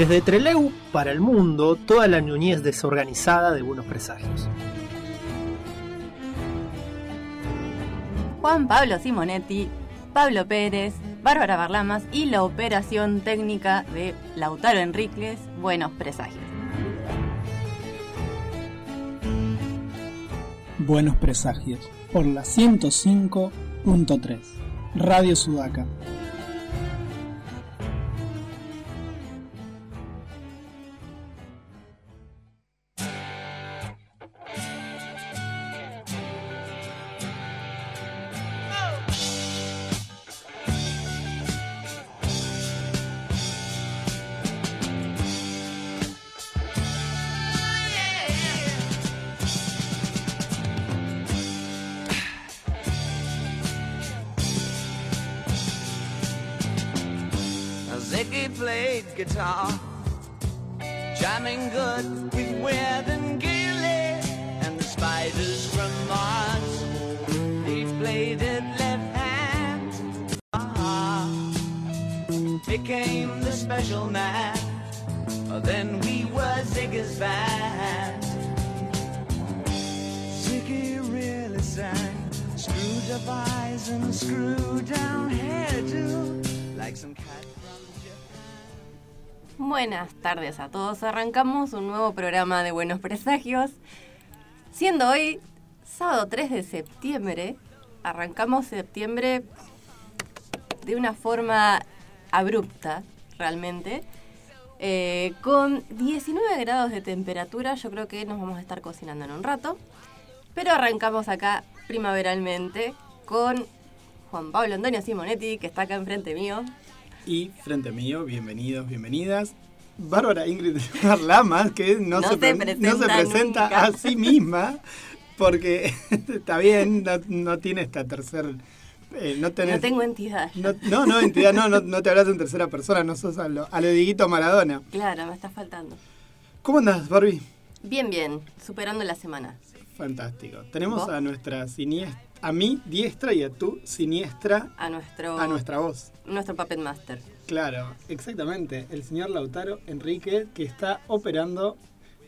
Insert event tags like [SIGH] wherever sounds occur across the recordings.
Desde Treleu para el mundo, toda la ñuñez desorganizada de buenos presagios. Juan Pablo Simonetti, Pablo Pérez, Bárbara Barlamas y la operación técnica de Lautaro Enríquez, Buenos Presagios. Buenos Presagios, por la 105.3, Radio Sudaca. Tardes a todos. Arrancamos un nuevo programa de Buenos Presagios. Siendo hoy sábado 3 de septiembre, arrancamos septiembre de una forma abrupta, realmente. Eh, con 19 grados de temperatura, yo creo que nos vamos a estar cocinando en un rato. Pero arrancamos acá primaveralmente con Juan Pablo Antonio Simonetti, que está acá enfrente mío. Y frente mío, bienvenidos, bienvenidas. Bárbara Ingrid [LAUGHS] Lamas, que no, No se, se pre- presenta no se presenta nunca. a sí misma, porque [LAUGHS] está bien, no, no tiene esta tercer... eh, no, tenés, No tengo entidad. no, no, no, entidad, no, no, no te hablas en tercera persona, no sos a lo, a lo Dieguito Maradona. Claro, me está faltando. ¿Cómo andás, Barbie? Bien, bien, superando la semana. Fantástico. Tenemos ¿Vos? a nuestra siniestra, a mi diestra y a tu siniestra, A nuestro, a nuestra voz. nuestro Puppet Master. Claro, exactamente. El señor Lautaro Enrique que está operando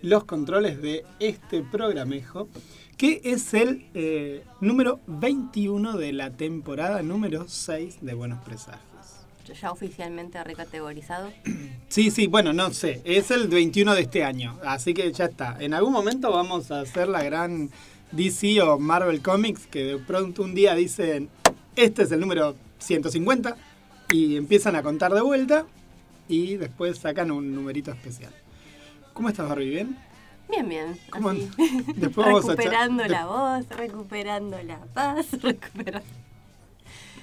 los controles de este programejo, que es el eh, número 21 de la temporada número 6 de Buenos Presagios. Ya oficialmente recategorizado. [CLEARS THROAT] Sí, sí, bueno, no sé, es el 21 de este año, así que ya está. En algún momento vamos a hacer la gran DC o Marvel Comics, que de pronto un día dicen, este es el número 150, y empiezan a contar de vuelta, y después sacan un numerito especial. ¿Cómo estás, Barbie? ¿Bien? Bien, bien. ¿Cómo así. Después recuperando la voz, recuperando la paz, [LAUGHS] recuperando.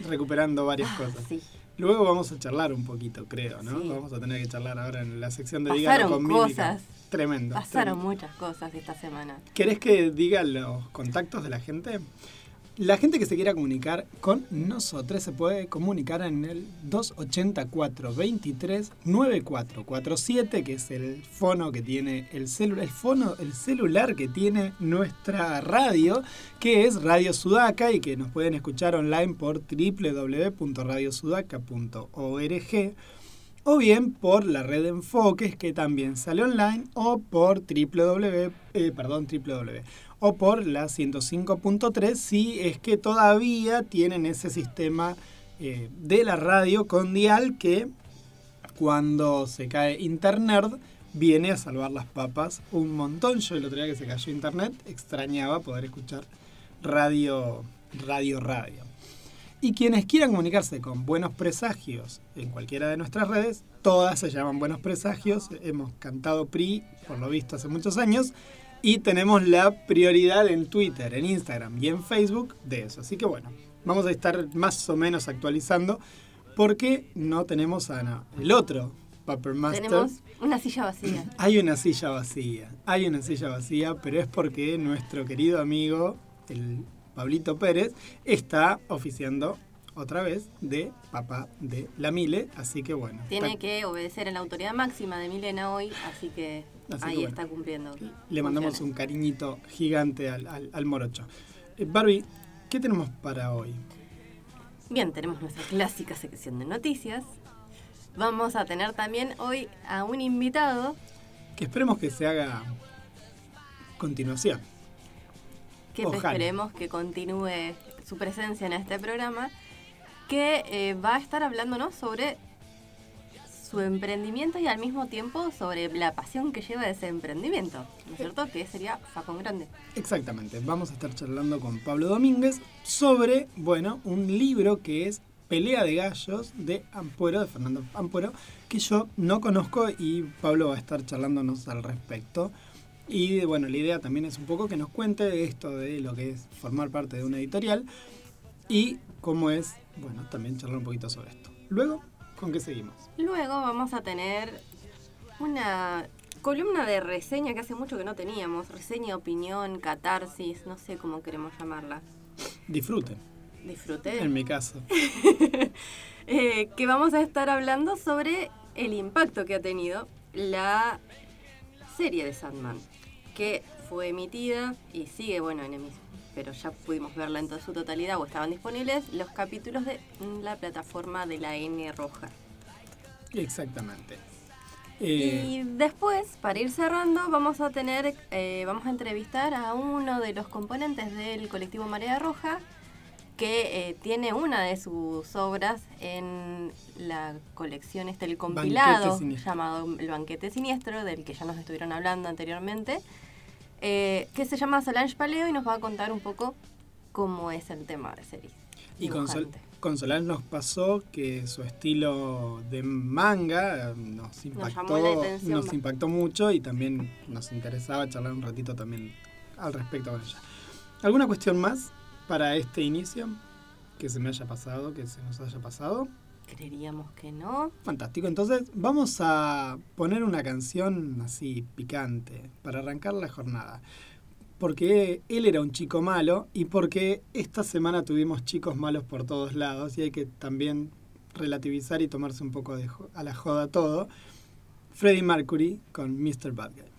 Recuperando varias cosas. Ah, Sí. Luego vamos a charlar un poquito, creo, ¿no? Sí. Vamos a tener que charlar ahora en la sección de Dígalo con mímica. cosas. Tremendo. Pasaron tremendo. muchas cosas esta semana. ¿Querés que diga los contactos de la gente? La gente que se quiera comunicar con nosotros se puede comunicar en el 284 23 9447, que es el fono que tiene el celular, el celular que tiene nuestra radio, que es Radio Sudaca y que nos pueden escuchar online por www.radiosudaca.org o bien por la red enfoques que también sale online o por www, eh, perdón, www, o por la 105.3 si es que todavía tienen ese sistema eh, de la radio con dial que cuando se cae internet viene a salvar las papas un montón. Yo el otro día que se cayó internet extrañaba poder escuchar radio, radio, radio. Y quienes quieran comunicarse con Buenos Presagios en cualquiera de nuestras redes, todas se llaman Buenos Presagios. Hemos cantado PRI, por lo visto, hace muchos años. Y tenemos la prioridad en Twitter, en Instagram y en Facebook de eso. Así que bueno, vamos a estar más o menos actualizando porque no tenemos a no, el otro Paper Master. Tenemos una silla vacía. [CLEARS THROAT] Hay una silla vacía, hay una silla vacía, pero es porque nuestro querido amigo, el Pablito Pérez, está oficiando otra vez de papá de la Mile, así que bueno. Tiene que obedecer a la autoridad máxima de Milena hoy, así que Así que ahí bueno. está cumpliendo. Le mandamos un cariñito gigante al, al- al morocho. Eh, Barbie, ¿qué tenemos para hoy? Bien, tenemos nuestra clásica sección de noticias. Vamos a tener también hoy a un invitado Que esperemos que se haga continuación. que Ojalá. esperemos que continúe su presencia en este programa, que eh, va a estar hablándonos sobre su emprendimiento y al mismo tiempo sobre la pasión que lleva ese emprendimiento, ¿no es cierto? Que sería Facón Grande. Exactamente, vamos a estar charlando con Pablo Domínguez sobre, bueno, un libro que es Pelea de Gallos de Ampuero, de Fernando Ampuero, que yo no conozco y Pablo va a estar charlándonos al respecto. Y bueno, la idea también es un poco que nos cuente esto de lo que es formar parte de una editorial y cómo es, bueno, también charlar un poquito sobre esto. Luego, ¿con qué seguimos? Luego vamos a tener una columna de reseña que hace mucho que no teníamos, reseña, opinión, catarsis, no sé cómo queremos llamarla. Disfruten, Disfruté. en mi caso. [LAUGHS] eh, que vamos a estar hablando sobre el impacto que ha tenido la serie de Sandman, que fue emitida y sigue, bueno, en emisión, pero ya pudimos verla en toda su totalidad o estaban disponibles los capítulos de la plataforma de la N roja. Exactamente. Eh, Y después, para ir cerrando, vamos a tener, eh, vamos a entrevistar a uno de los componentes del colectivo Marea Roja, que eh, tiene una de sus obras en la colección, este el compilado llamado El Banquete Siniestro, del que ya nos estuvieron hablando anteriormente, eh, que se llama Solange Paleo y nos va a contar un poco cómo es el tema de serie. Y con, Sol- Dibujante. con Solange nos pasó que su estilo de manga eh, nos impactó, atención. nos impactó mucho y también nos interesaba charlar un ratito también al respecto con ella. ¿Alguna cuestión más para este inicio que se me haya pasado, que se nos haya pasado? Creeríamos que no. Fantástico, entonces vamos a poner una canción así picante para arrancar la jornada. Porque él era un chico malo y porque esta semana tuvimos chicos malos por todos lados y hay que también relativizar y tomarse un poco de a la joda todo. Freddie Mercury con Mr. Bad Guy.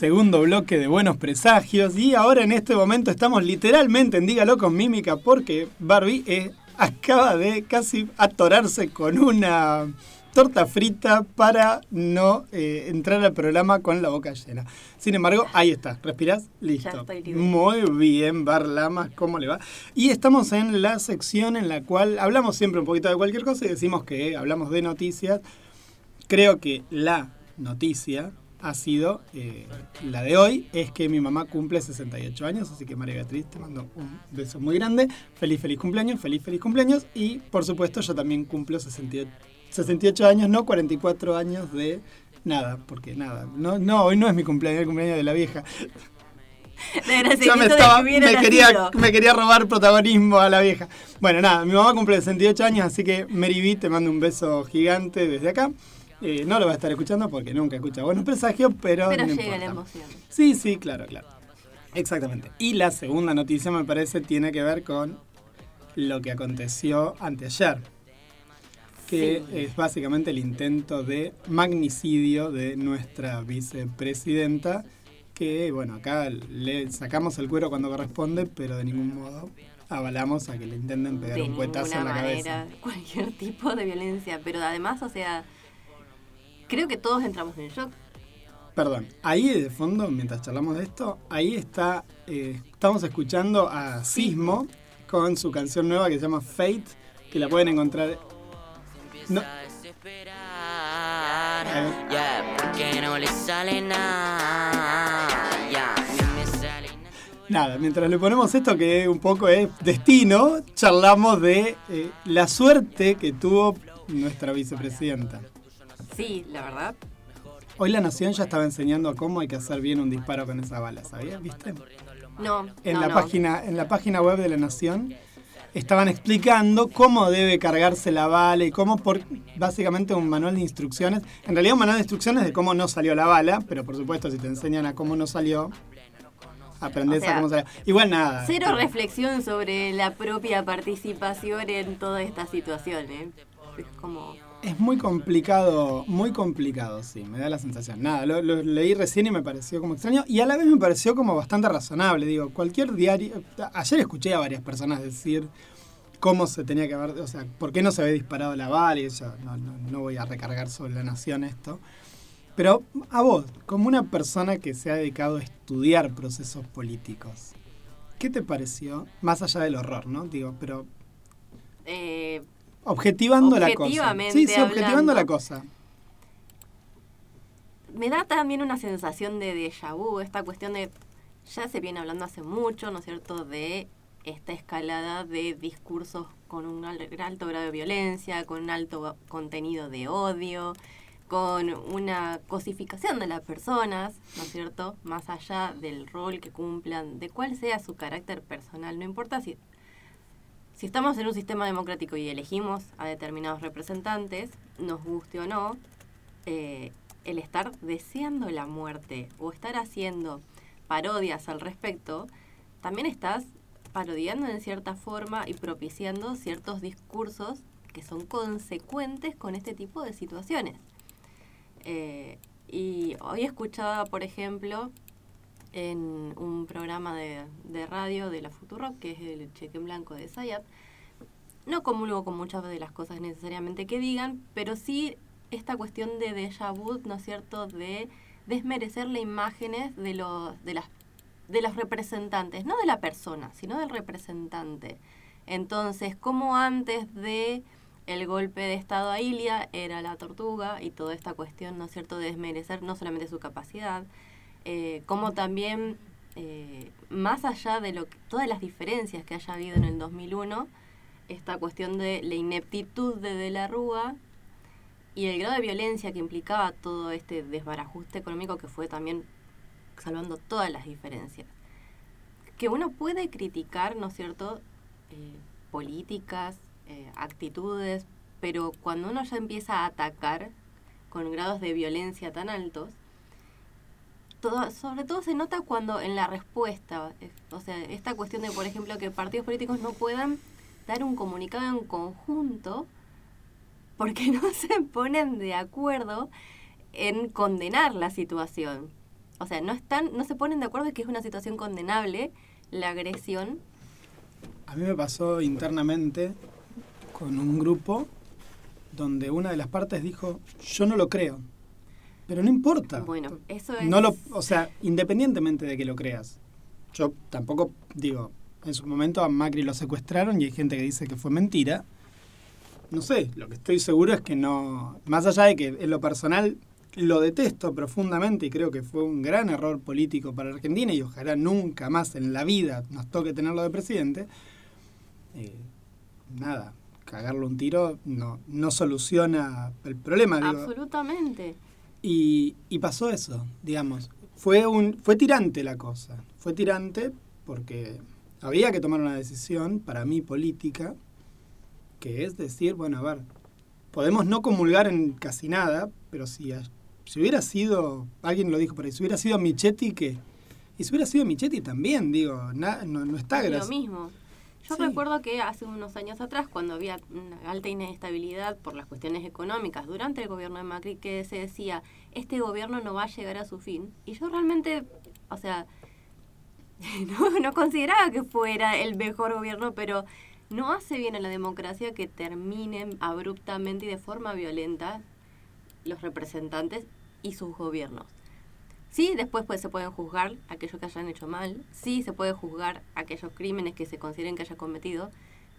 Segundo bloque de Buenos Presagios y ahora en este momento estamos literalmente en Dígalo con Mímica porque Barbie eh, acaba de casi atorarse con una torta frita para no eh, entrar al programa con la boca llena. Sin embargo, ahí está, respirás, listo. estoy libre. Muy bien, Bar Lamas, ¿cómo le va? Y estamos en la sección en la cual hablamos siempre un poquito de cualquier cosa y decimos que hablamos de noticias. Creo que la noticia ha sido eh, la de hoy, es que mi mamá cumple 68 años, así que María Beatriz te mando un beso muy grande, feliz, feliz cumpleaños, feliz, feliz cumpleaños y por supuesto yo también cumplo 68, 68 años, no 44 años de nada, porque nada, no, no, hoy no es mi cumpleaños, es el cumpleaños de la vieja. Yo me, estaba, me, quería, me quería robar protagonismo a la vieja. Bueno, nada, mi mamá cumple 68 años, así que Mary B, te mando un beso gigante desde acá. Eh, no lo va a estar escuchando porque nunca escucha buenos presagios, pero. Pero no llega la emoción. Sí, sí, claro, claro. Exactamente. Y la segunda noticia, me parece, tiene que ver con lo que aconteció anteayer. Que Sí. es básicamente el intento de magnicidio de nuestra vicepresidenta. Que, bueno, acá le sacamos el cuero cuando corresponde, pero de ningún modo avalamos a que le intenten pegar de un cuetazo en la manera, cabeza. cualquier tipo de violencia. Pero además, o sea, creo que todos entramos en shock. Perdón, ahí de fondo, mientras charlamos de esto, ahí está, eh, estamos escuchando a Sismo con su canción nueva que se llama Fate, que la pueden encontrar. No, desesperar. Ya, porque no le sale nada. Ya, a mí me sale natural. nada, mientras le ponemos esto que un poco es destino, charlamos de eh, la suerte que tuvo nuestra vicepresidenta. Sí, la verdad. Hoy la Nación ya estaba enseñando cómo hay que hacer bien un disparo con esa bala, ¿sabías? ¿Viste? No, en no, la no. página en la página web de la Nación estaban explicando cómo debe cargarse la bala y cómo por básicamente un manual de instrucciones, en realidad un manual de instrucciones de cómo no salió la bala, pero por supuesto si te enseñan a cómo no salió, aprendes O sea, a cómo salió. Igual nada. Cero reflexión sobre la propia participación en toda esta situación, ¿eh? Es como... Es muy complicado, muy complicado, sí, me da la sensación. Nada, lo, leí recién y me pareció como extraño y a la vez me pareció como bastante razonable. Digo, cualquier diario. Ayer escuché a varias personas decir cómo se tenía que haber. O sea, por qué no se había disparado la bala y yo no, no, no voy a recargar sobre la nación esto. Pero a vos, como una persona que se ha dedicado a estudiar procesos políticos, ¿qué te pareció? Más allá del horror, ¿no? Digo, pero eh, objetivando la cosa. Sí, sí, objetivando hablando. la cosa. me da también una sensación de déjà vu, esta cuestión de, ya se viene hablando hace mucho, ¿no es cierto?, de esta escalada de discursos con un al- alto grado de violencia, con un alto contenido de odio, con una cosificación de las personas, ¿no es cierto? Más allá del rol que cumplan, de cuál sea su carácter personal, no importa si, si estamos en un sistema democrático y elegimos a determinados representantes, nos guste o no, eh, el estar deseando la muerte o estar haciendo parodias al respecto, también estás parodiando en cierta forma y propiciando ciertos discursos que son consecuentes con este tipo de situaciones. Eh, y hoy escuchaba, por ejemplo, en un programa de, de radio de la Futuro, que es el Cheque en Blanco de Sayat, no comulgo con muchas de las cosas necesariamente que digan, pero sí esta cuestión de déjà ¿no es cierto?, de desmerecer las imágenes de los, de las de los representantes, no de la persona, sino del representante. Entonces, como antes de el golpe de Estado a Ilia era la tortuga y toda esta cuestión, ¿no es cierto?, de desmerecer no solamente su capacidad, eh, como también, eh, más allá de lo que, todas las diferencias que haya habido en el 2001, esta cuestión de la ineptitud de De la Rúa y el grado de violencia que implicaba todo este desbarajuste económico que fue también salvando todas las diferencias. Que uno puede criticar, ¿no es cierto?, eh, políticas, eh, actitudes, pero cuando uno ya empieza a atacar con grados de violencia tan altos, sobre todo se nota cuando en la respuesta, eh, o sea, esta cuestión de, por ejemplo, que partidos políticos no puedan dar un comunicado en conjunto porque [LAUGHS] no se ponen de acuerdo en condenar la situación. O sea, no están, no se ponen de acuerdo en que es una situación condenable la agresión. A mí me pasó internamente con un grupo donde una de las partes dijo, yo no lo creo. Pero no importa. Bueno, eso es... No lo, o sea, independientemente de que lo creas. Yo tampoco digo, en su momento a Macri lo secuestraron y hay gente que dice que fue mentira. No sé, lo que estoy seguro es que no, más allá de que en lo personal lo detesto profundamente y creo que fue un gran error político para Argentina y ojalá nunca más en la vida nos toque tenerlo de presidente. Eh, nada, cagarle un tiro no, no soluciona el problema. Digo. Y, y pasó eso, digamos. Fue, un, fue tirante la cosa. Fue tirante porque había que tomar una decisión, para mí política, que es decir, bueno, a ver, podemos no comulgar en casi nada, pero si si hubiera sido, alguien lo dijo por ahí, si hubiera sido Michetti, que Y si hubiera sido Michetti también, digo, na- no, no está Lo gracioso. mismo. Yo Sí. recuerdo que hace unos años atrás, cuando había una alta inestabilidad por las cuestiones económicas durante el gobierno de Macri, que se decía, este gobierno no va a llegar a su fin. Y yo realmente, o sea, [LAUGHS] no, no consideraba que fuera el mejor gobierno, pero no hace bien a la democracia que terminen abruptamente y de forma violenta los representantes y sus gobiernos. Sí, después pues, se pueden juzgar aquellos que hayan hecho mal, sí, se puede juzgar aquellos crímenes que se consideren que haya cometido,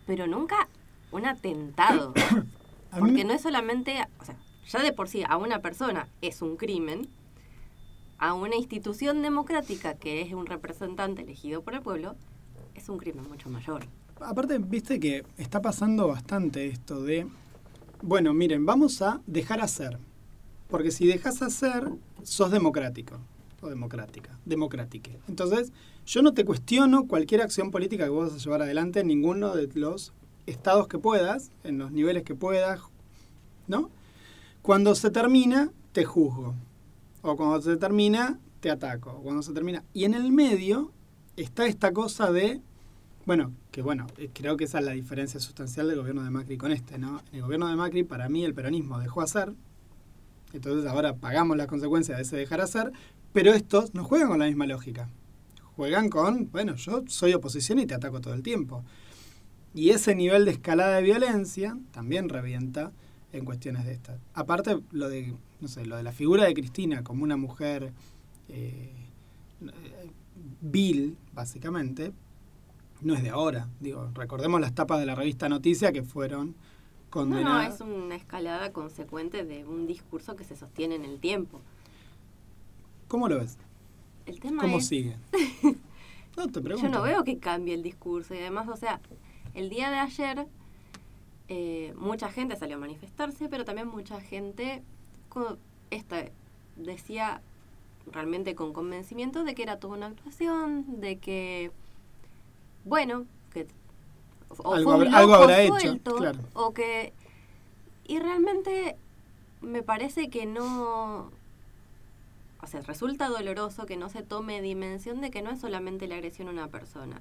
pero nunca un atentado. [COUGHS] Porque no es solamente, o sea, ya de por sí a una persona es un crimen, a una institución democrática que es un representante elegido por el pueblo, es un crimen mucho mayor. Aparte, viste que está pasando bastante esto de, bueno, miren, vamos a dejar hacer. Porque si dejas hacer, sos democrático. O democrática. Democrática. Entonces, yo no te cuestiono cualquier acción política que vos vas a llevar adelante en ninguno de los estados que puedas, en los niveles que puedas, ¿no? Cuando se termina, te juzgo. O cuando se termina, te ataco. O cuando se termina. Y en el medio está esta cosa de bueno, que bueno, eh, creo que esa es la diferencia sustancial del gobierno de Macri con este, ¿no? En el gobierno de Macri, para mí, el peronismo dejó hacer, entonces ahora pagamos las consecuencias de ese dejar hacer, pero estos no juegan con la misma lógica. Juegan con, bueno, yo soy oposición y te ataco todo el tiempo. Y ese nivel de escalada de violencia también revienta en cuestiones de estas. Aparte, lo de, no sé, lo de la figura de Cristina como una mujer eh, vil, básicamente, no es de ahora. Digo, recordemos las tapas de la revista Noticia que fueron No, no, es una escalada consecuente de un discurso que se sostiene en el tiempo. ¿Cómo lo ves? El tema ¿Cómo es, sigue? [LAUGHS] No, te pregunto. yo no veo que cambie el discurso y además, o sea, el día de ayer eh, mucha gente salió a manifestarse, pero también mucha gente esta decía realmente con convencimiento de que era toda una actuación, de que, bueno, o Algo fue un algo loco habrá hecho, claro. o que... Y realmente me parece que no... O sea, resulta doloroso que no se tome dimensión de que no es solamente la agresión a una persona.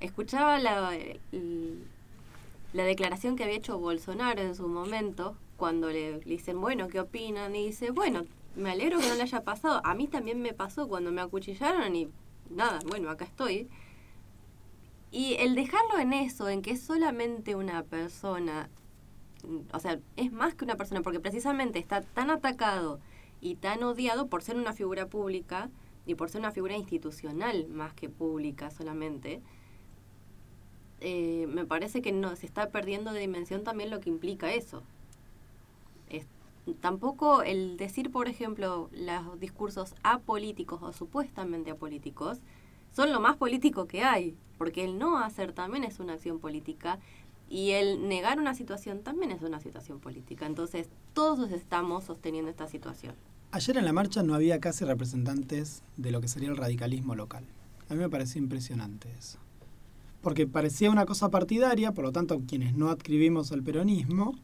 Escuchaba la, la declaración que había hecho Bolsonaro en su momento, cuando le, le dicen, bueno, ¿qué opinan? Y dice, bueno, me alegro que no le haya pasado. A mí también me pasó cuando me acuchillaron y nada, bueno, acá estoy. Y el dejarlo en eso, en que es solamente una persona, mm, o sea, es más que una persona, porque precisamente está tan atacado y tan odiado por ser una figura pública y por ser una figura institucional más que pública solamente, eh, me parece que no se está perdiendo de dimensión también lo que implica eso. Es- tampoco el decir, por ejemplo, los discursos apolíticos o supuestamente apolíticos son lo más político que hay, porque el no hacer también es una acción política y el negar una situación también es una situación política. Entonces, todos estamos sosteniendo esta situación. Ayer en la marcha no había casi representantes de lo que sería el radicalismo local. A mí me pareció impresionante eso. Porque parecía una cosa partidaria, por lo tanto, quienes no adscribimos al peronismo,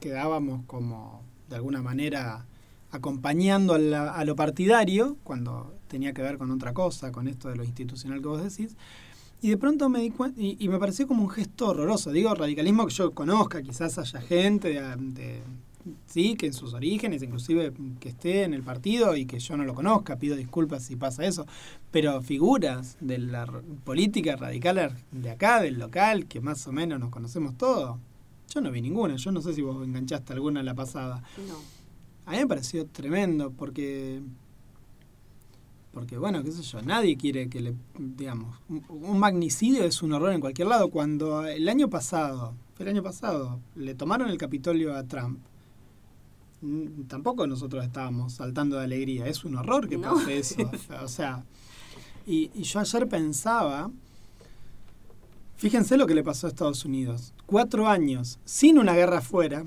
quedábamos como, de alguna manera, acompañando a, la- a lo partidario, cuando tenía que ver con otra cosa, con esto de lo institucional que vos decís. Y de pronto me di cuenta, y, me pareció como un gesto horroroso. Digo, radicalismo que yo conozca, quizás haya gente sí, que en sus orígenes, inclusive que esté en el partido y que yo no lo conozca, pido disculpas si pasa eso, pero figuras de la política radical de acá, del local, que más o menos nos conocemos todos, yo no vi ninguna, yo no sé si vos enganchaste alguna en la pasada. No. A mí me pareció tremendo porque, porque bueno, qué sé yo, nadie quiere que le, digamos, un, un magnicidio es un horror en cualquier lado. Cuando el año pasado, el año pasado, le tomaron el Capitolio a Trump, tampoco nosotros estábamos saltando de alegría. Es un horror que No. pase eso. O sea, y, y yo ayer pensaba, fíjense lo que le pasó a Estados Unidos. Cuatro años sin una guerra afuera,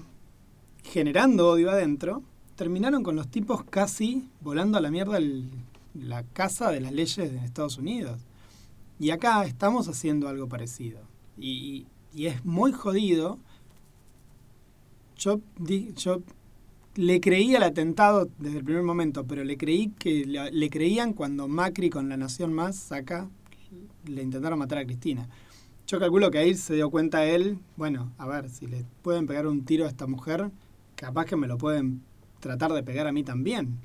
generando odio adentro, terminaron con los tipos casi volando a la mierda la casa de las leyes de Estados Unidos. Y acá estamos haciendo algo parecido. Y, y es muy jodido. Yo, yo le creí al atentado desde el primer momento, pero le creí que le, le creían cuando Macri con La Nación Más saca, le intentaron matar a Cristina. Yo calculo que ahí se dio cuenta él, bueno, a ver, si le pueden pegar un tiro a esta mujer, capaz que me lo pueden tratar de pegar a mí también.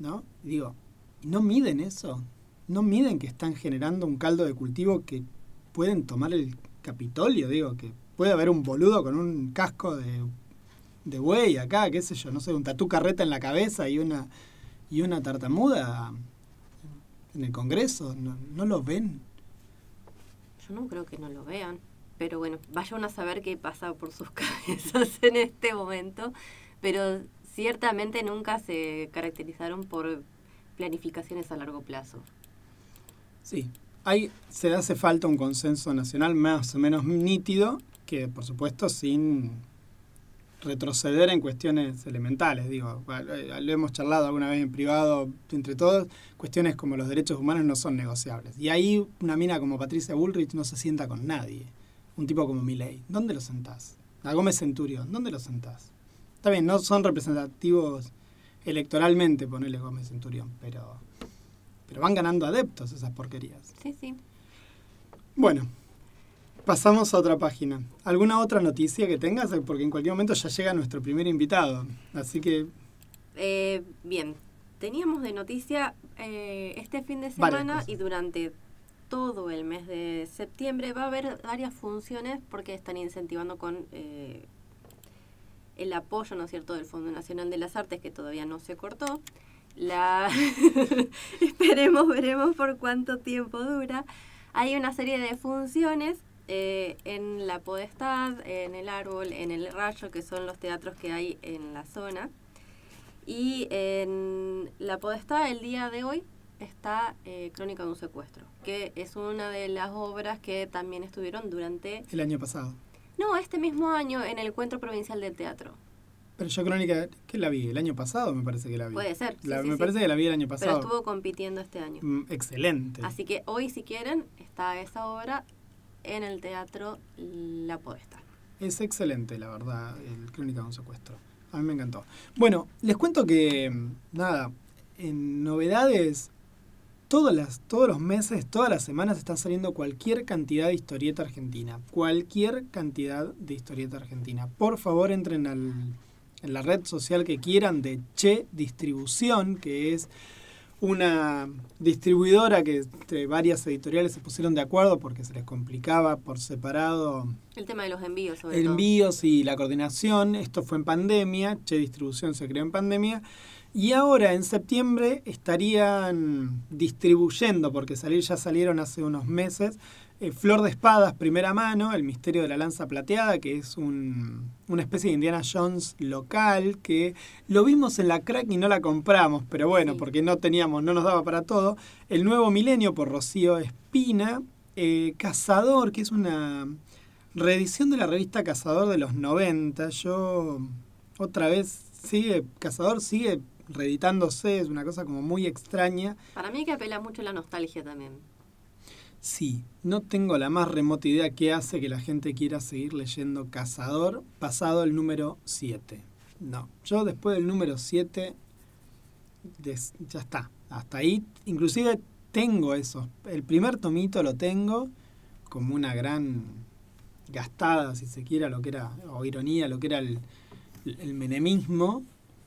¿No? Digo, ¿y no miden eso? ¿No miden que están generando un caldo de cultivo que pueden tomar el Capitolio? Digo, que puede haber un boludo con un casco de, de buey acá, qué sé yo, no sé, un tatú carreta en la cabeza y una, y una tartamuda en el Congreso. ¿No, no lo ven? Yo no creo que no lo vean. Pero bueno, vayan a saber qué pasa por sus [LAUGHS] cabezas en este momento. Pero ciertamente nunca se caracterizaron por planificaciones a largo plazo. Sí, hay, se hace falta un consenso nacional más o menos nítido, que por supuesto sin retroceder en cuestiones elementales. Digo, lo hemos charlado alguna vez en privado entre todos, cuestiones como los derechos humanos no son negociables. Y ahí una mina como Patricia Bullrich no se sienta con nadie. Un tipo como Milei, ¿dónde lo sentás? A Gómez Centurión, ¿dónde lo sentás? Está bien, no son representativos electoralmente, ponele Gómez Centurión, pero, pero van ganando adeptos esas porquerías. Sí, sí. Bueno, pasamos a otra página. ¿Alguna otra noticia que tengas? Porque en cualquier momento ya llega nuestro primer invitado. Así que, Eh, bien, teníamos de noticia eh, este fin de semana y durante todo el mes de septiembre va a haber varias funciones porque están incentivando con eh, el apoyo, ¿no es cierto?, del Fondo Nacional de las Artes que todavía no se cortó. La [LAUGHS] esperemos, veremos por cuánto tiempo dura. Hay una serie de funciones eh, en La Podestad, en El Árbol, en El Rayo, que son los teatros que hay en la zona. Y en La Podestad, el día de hoy, está eh, Crónica de un secuestro, que es una de las obras que también estuvieron durante, el año pasado. No, este mismo año en el Encuentro Provincial del Teatro. Pero yo Crónica, ¿qué la vi? El año pasado me parece que la vi. Puede ser. sí, La- sí, me sí. parece que la vi el año Pero pasado. estuvo compitiendo este año. Mm, Excelente. Así que hoy, si quieren, está esa obra en el teatro La Podesta. Es excelente, la verdad, el Crónica de un secuestro. A mí me encantó. Bueno, les cuento que, mm, nada, en novedades, todas las, todos los meses, todas las semanas está saliendo cualquier cantidad de historieta argentina. Cualquier cantidad de historieta argentina. Por favor, entren al, en la red social que quieran de Che Distribución, que es una distribuidora que entre varias editoriales se pusieron de acuerdo porque se les complicaba por separado El tema de los envíos, sobre todo. envíos y la coordinación. Esto fue en pandemia, Che Distribución se creó en pandemia. Y ahora en septiembre estarían distribuyendo, porque salir ya salieron hace unos meses, eh, Flor de Espadas, primera mano, El Misterio de la Lanza Plateada, que es un- una especie de Indiana Jones local, que lo vimos en la crack y no la compramos, pero bueno, Sí. porque no teníamos, no nos daba para todo. El Nuevo Milenio por Rocío Espina, eh, Cazador, que es una reedición de la revista Cazador de los 90. Yo otra vez sigue, Cazador sigue reeditándose, es una cosa como muy extraña. Para mí que apela mucho a la nostalgia también. Sí, no tengo la más remota idea qué hace que la gente quiera seguir leyendo Cazador pasado el número 7. No, yo después del número 7 des- ya está, hasta ahí. Inclusive tengo eso. El primer tomito lo tengo como una gran gastada, si se quiere, a lo que era, o ironía, lo que era el, el menemismo,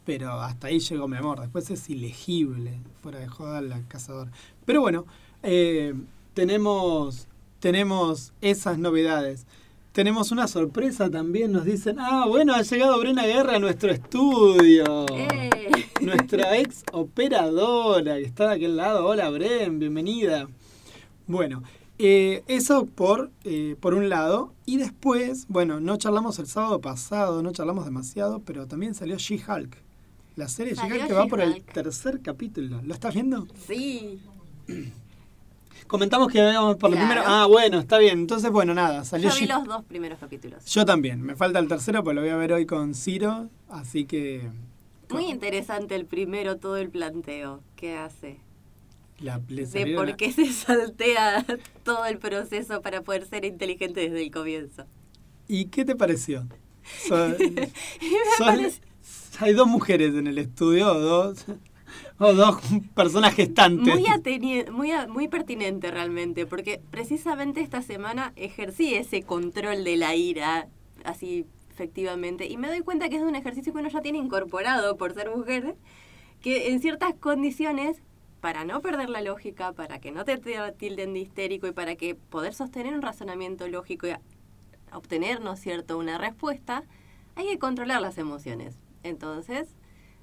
pero hasta ahí llegó mi amor. Después es ilegible, fuera de joda, la cazador. Pero bueno, eh, tenemos, tenemos esas novedades. Tenemos una sorpresa también, nos dicen, ah, bueno, ha llegado Brena Guerra a nuestro estudio. ¡Eh! Nuestra ex operadora que está de aquel lado. Hola, Bren, bienvenida. Bueno, eh, eso por, eh, por un lado. Y después, bueno, no charlamos el sábado pasado, no charlamos demasiado, pero también salió She-Hulk. La serie que va por el tercer capítulo. ¿Lo estás viendo? Sí. Comentamos que por el Claro. primero. Ah, bueno, está bien. Entonces, bueno, nada, salió Yo vi los dos primeros capítulos. Yo también. Me falta el tercero, pues lo voy a ver hoy con Ciro. Así que. Muy interesante el primero, todo el planteo que hace. La, De por qué se saltea [LAUGHS] todo el proceso para poder ser inteligente desde el comienzo. ¿Y qué te pareció? So- [LAUGHS] parece- [LAUGHS] hay dos mujeres en el estudio, dos, [LAUGHS] o dos personas gestantes. Muy, muy, muy pertinente realmente, porque precisamente esta semana ejercí ese control de la ira, así efectivamente, y me doy cuenta que es un ejercicio que uno ya tiene incorporado por ser mujer, que en ciertas condiciones, para no perder la lógica, para que no te tilden de histérico y para que poder sostener un razonamiento lógico y obtener, ¿no es cierto?, una respuesta, hay que controlar las emociones. Entonces,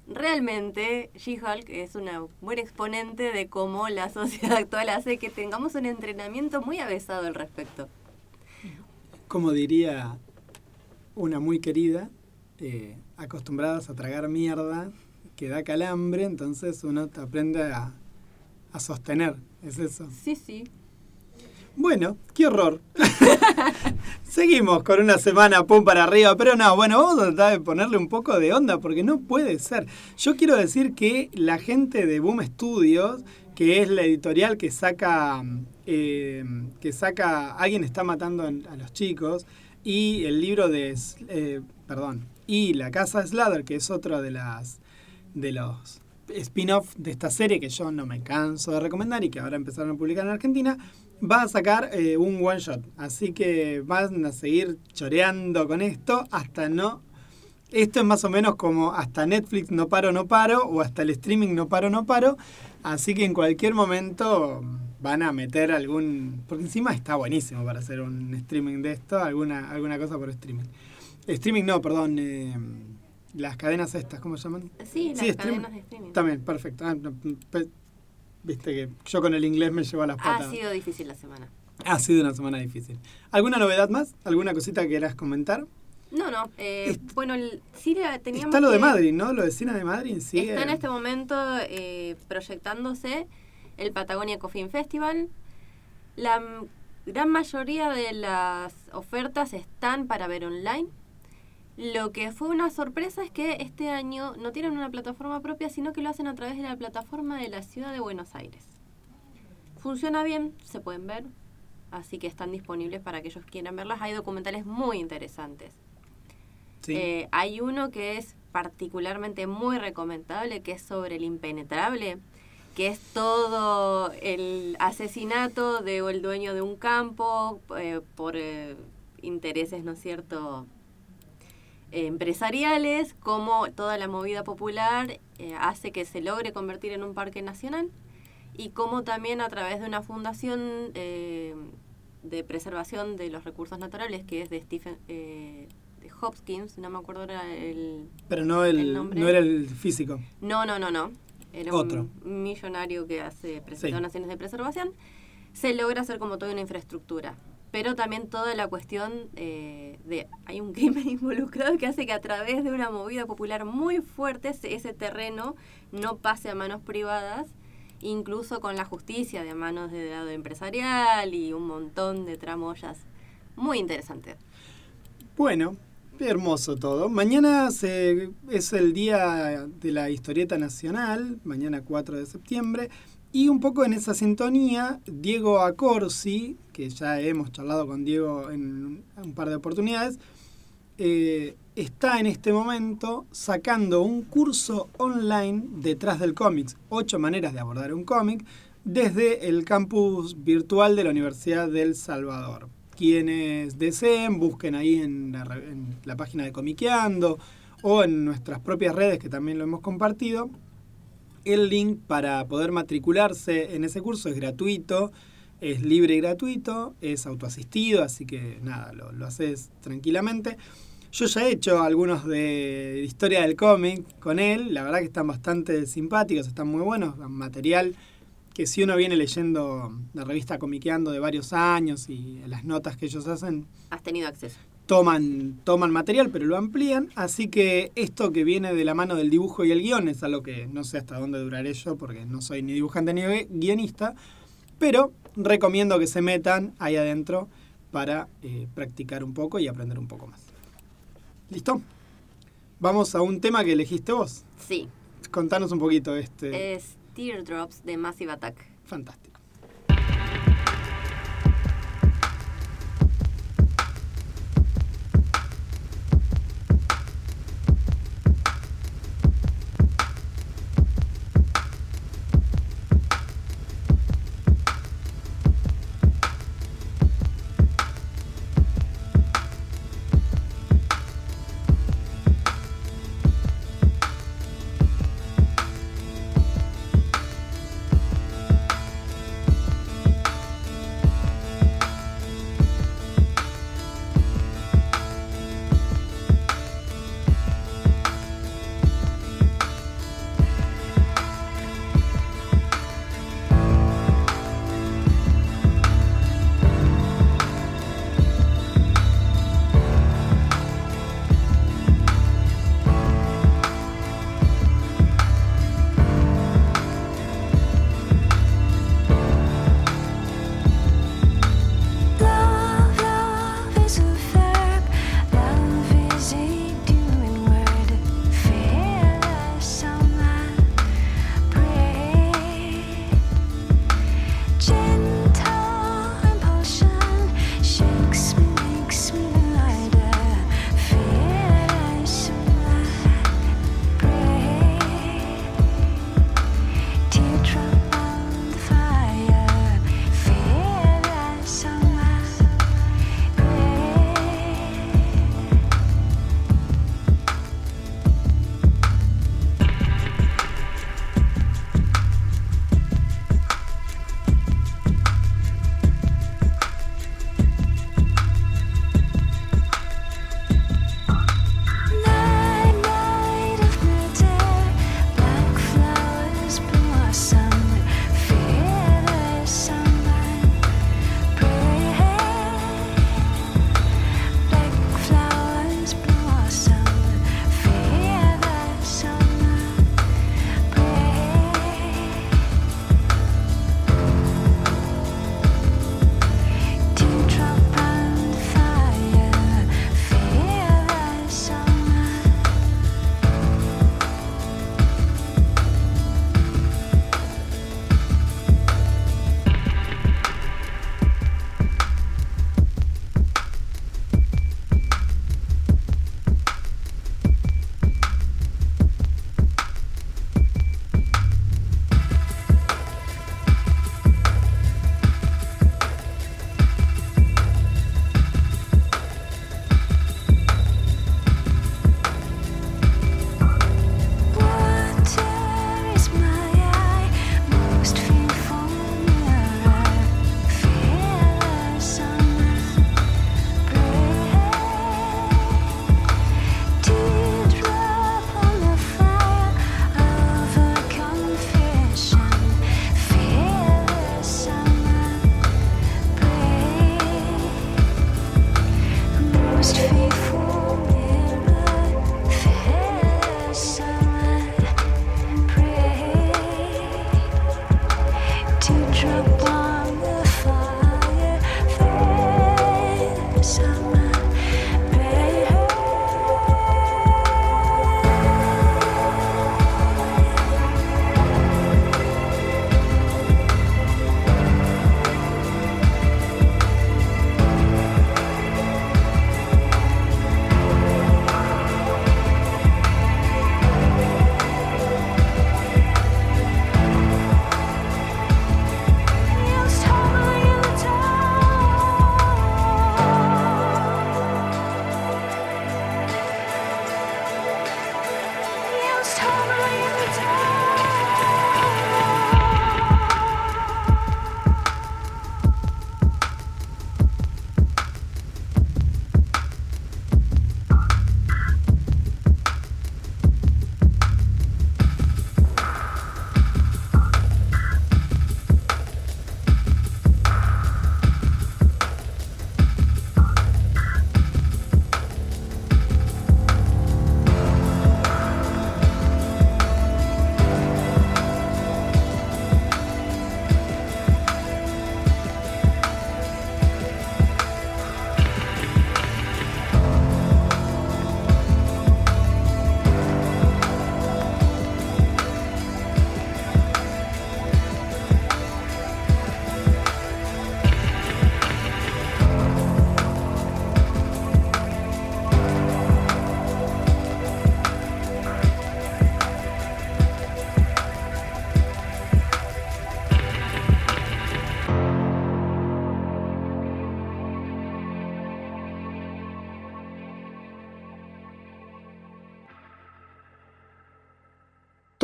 realmente She-Hulk es una buen exponente de cómo la [LAUGHS] sociedad actual hace que tengamos un entrenamiento muy avesado al respecto. Como diría una muy querida, eh, acostumbradas a tragar mierda que da calambre, entonces uno te aprende a, a sostener. Es eso. Sí, sí. Bueno, qué horror. [LAUGHS] Seguimos con una semana pum para arriba, pero no, bueno, vamos a tratar de ponerle un poco de onda porque no puede ser. Yo quiero decir que la gente de Boom Studios, que es la editorial que saca, eh, que saca, alguien está matando a los chicos, y el libro de, eh, perdón, y La Casa Slather, que es otra de las, de los spin-off de esta serie que yo no me canso de recomendar y que ahora empezaron a publicar en Argentina, va a sacar eh, un one shot. Así que van a seguir choreando con esto hasta no. Esto es más o menos como hasta Netflix no paro, no paro, o hasta el streaming no paro, no paro. Así que en cualquier momento van a meter algún. Porque encima está buenísimo para hacer un streaming de esto, alguna, alguna cosa por streaming. Streaming no, perdón. eh, las cadenas estas, ¿cómo se llaman? Sí, las Sí, cadenas de streaming. También, perfecto. Ah, Viste que yo con el inglés me llevo a las patas. Ha sido difícil la semana. Ha sido una semana difícil. ¿Alguna novedad más? ¿Alguna cosita que quieras comentar? No, no. eh, bueno, el, sí la- teníamos Está lo de Madrid, ¿no? Lo de Cine de Madrid sigue. Está en este momento eh, proyectándose el Patagonia Coffin Festival. La gran mayoría de las ofertas están para ver online. Lo que fue una sorpresa es que este año no tienen una plataforma propia, sino que lo hacen a través de la plataforma de la ciudad de Buenos Aires. Funciona bien, se pueden ver, así que están disponibles para aquellos que quieran verlas. Hay documentales muy interesantes. Sí. Eh, hay uno que es particularmente muy recomendable, que es sobre el impenetrable, que es todo el asesinato del dueño de un campo eh, por eh, intereses, ¿no es cierto?, eh, empresariales, como toda la movida popular eh, hace que se logre convertir en un parque nacional y como también a través de una fundación eh, de preservación de los recursos naturales que es de Stephen eh, de Hopkins, no me acuerdo era el Pero no, el, el nombre. no era el físico. no, no, no, no. Era Otro. un millonario que hace Sí. donaciones de preservación. Se logra hacer como toda una infraestructura. Pero también toda la cuestión eh, de... Hay un crimen [LAUGHS] involucrado que hace que a través de una movida popular muy fuerte ese, terreno no pase a manos privadas, incluso con la justicia de manos de lado empresarial y un montón de tramoyas. Muy interesante. Bueno, hermoso todo. Mañana se, es el día de la historieta nacional, mañana 4 de septiembre. Y un poco en esa sintonía, Diego Acorsi, que ya hemos charlado con Diego en un par de oportunidades, eh, está en este momento sacando un curso online detrás del cómics, ocho maneras de abordar un cómic, desde el campus virtual de la Universidad del Salvador. Quienes deseen, busquen ahí en la, en la página de Comiqueando o en nuestras propias redes que también lo hemos compartido. El link para poder matricularse en ese curso es gratuito, es libre y gratuito, es autoasistido, así que nada, lo, lo haces tranquilamente. Yo ya he hecho algunos de historia del cómic con él, la verdad que están bastante simpáticos, están muy buenos, material que si uno viene leyendo la revista Comiqueando de varios años y las notas que ellos hacen, Has tenido acceso. Toman, toman material, pero lo amplían. Así que esto que viene de la mano del dibujo y el guion es algo que no sé hasta dónde duraré yo, porque no soy ni dibujante ni guionista, pero recomiendo que se metan ahí adentro para eh, practicar un poco y aprender un poco más. ¿Listo? Vamos a un tema que elegiste vos. Sí, Contanos un poquito este. es Teardrops de Massive Attack. Fantástico.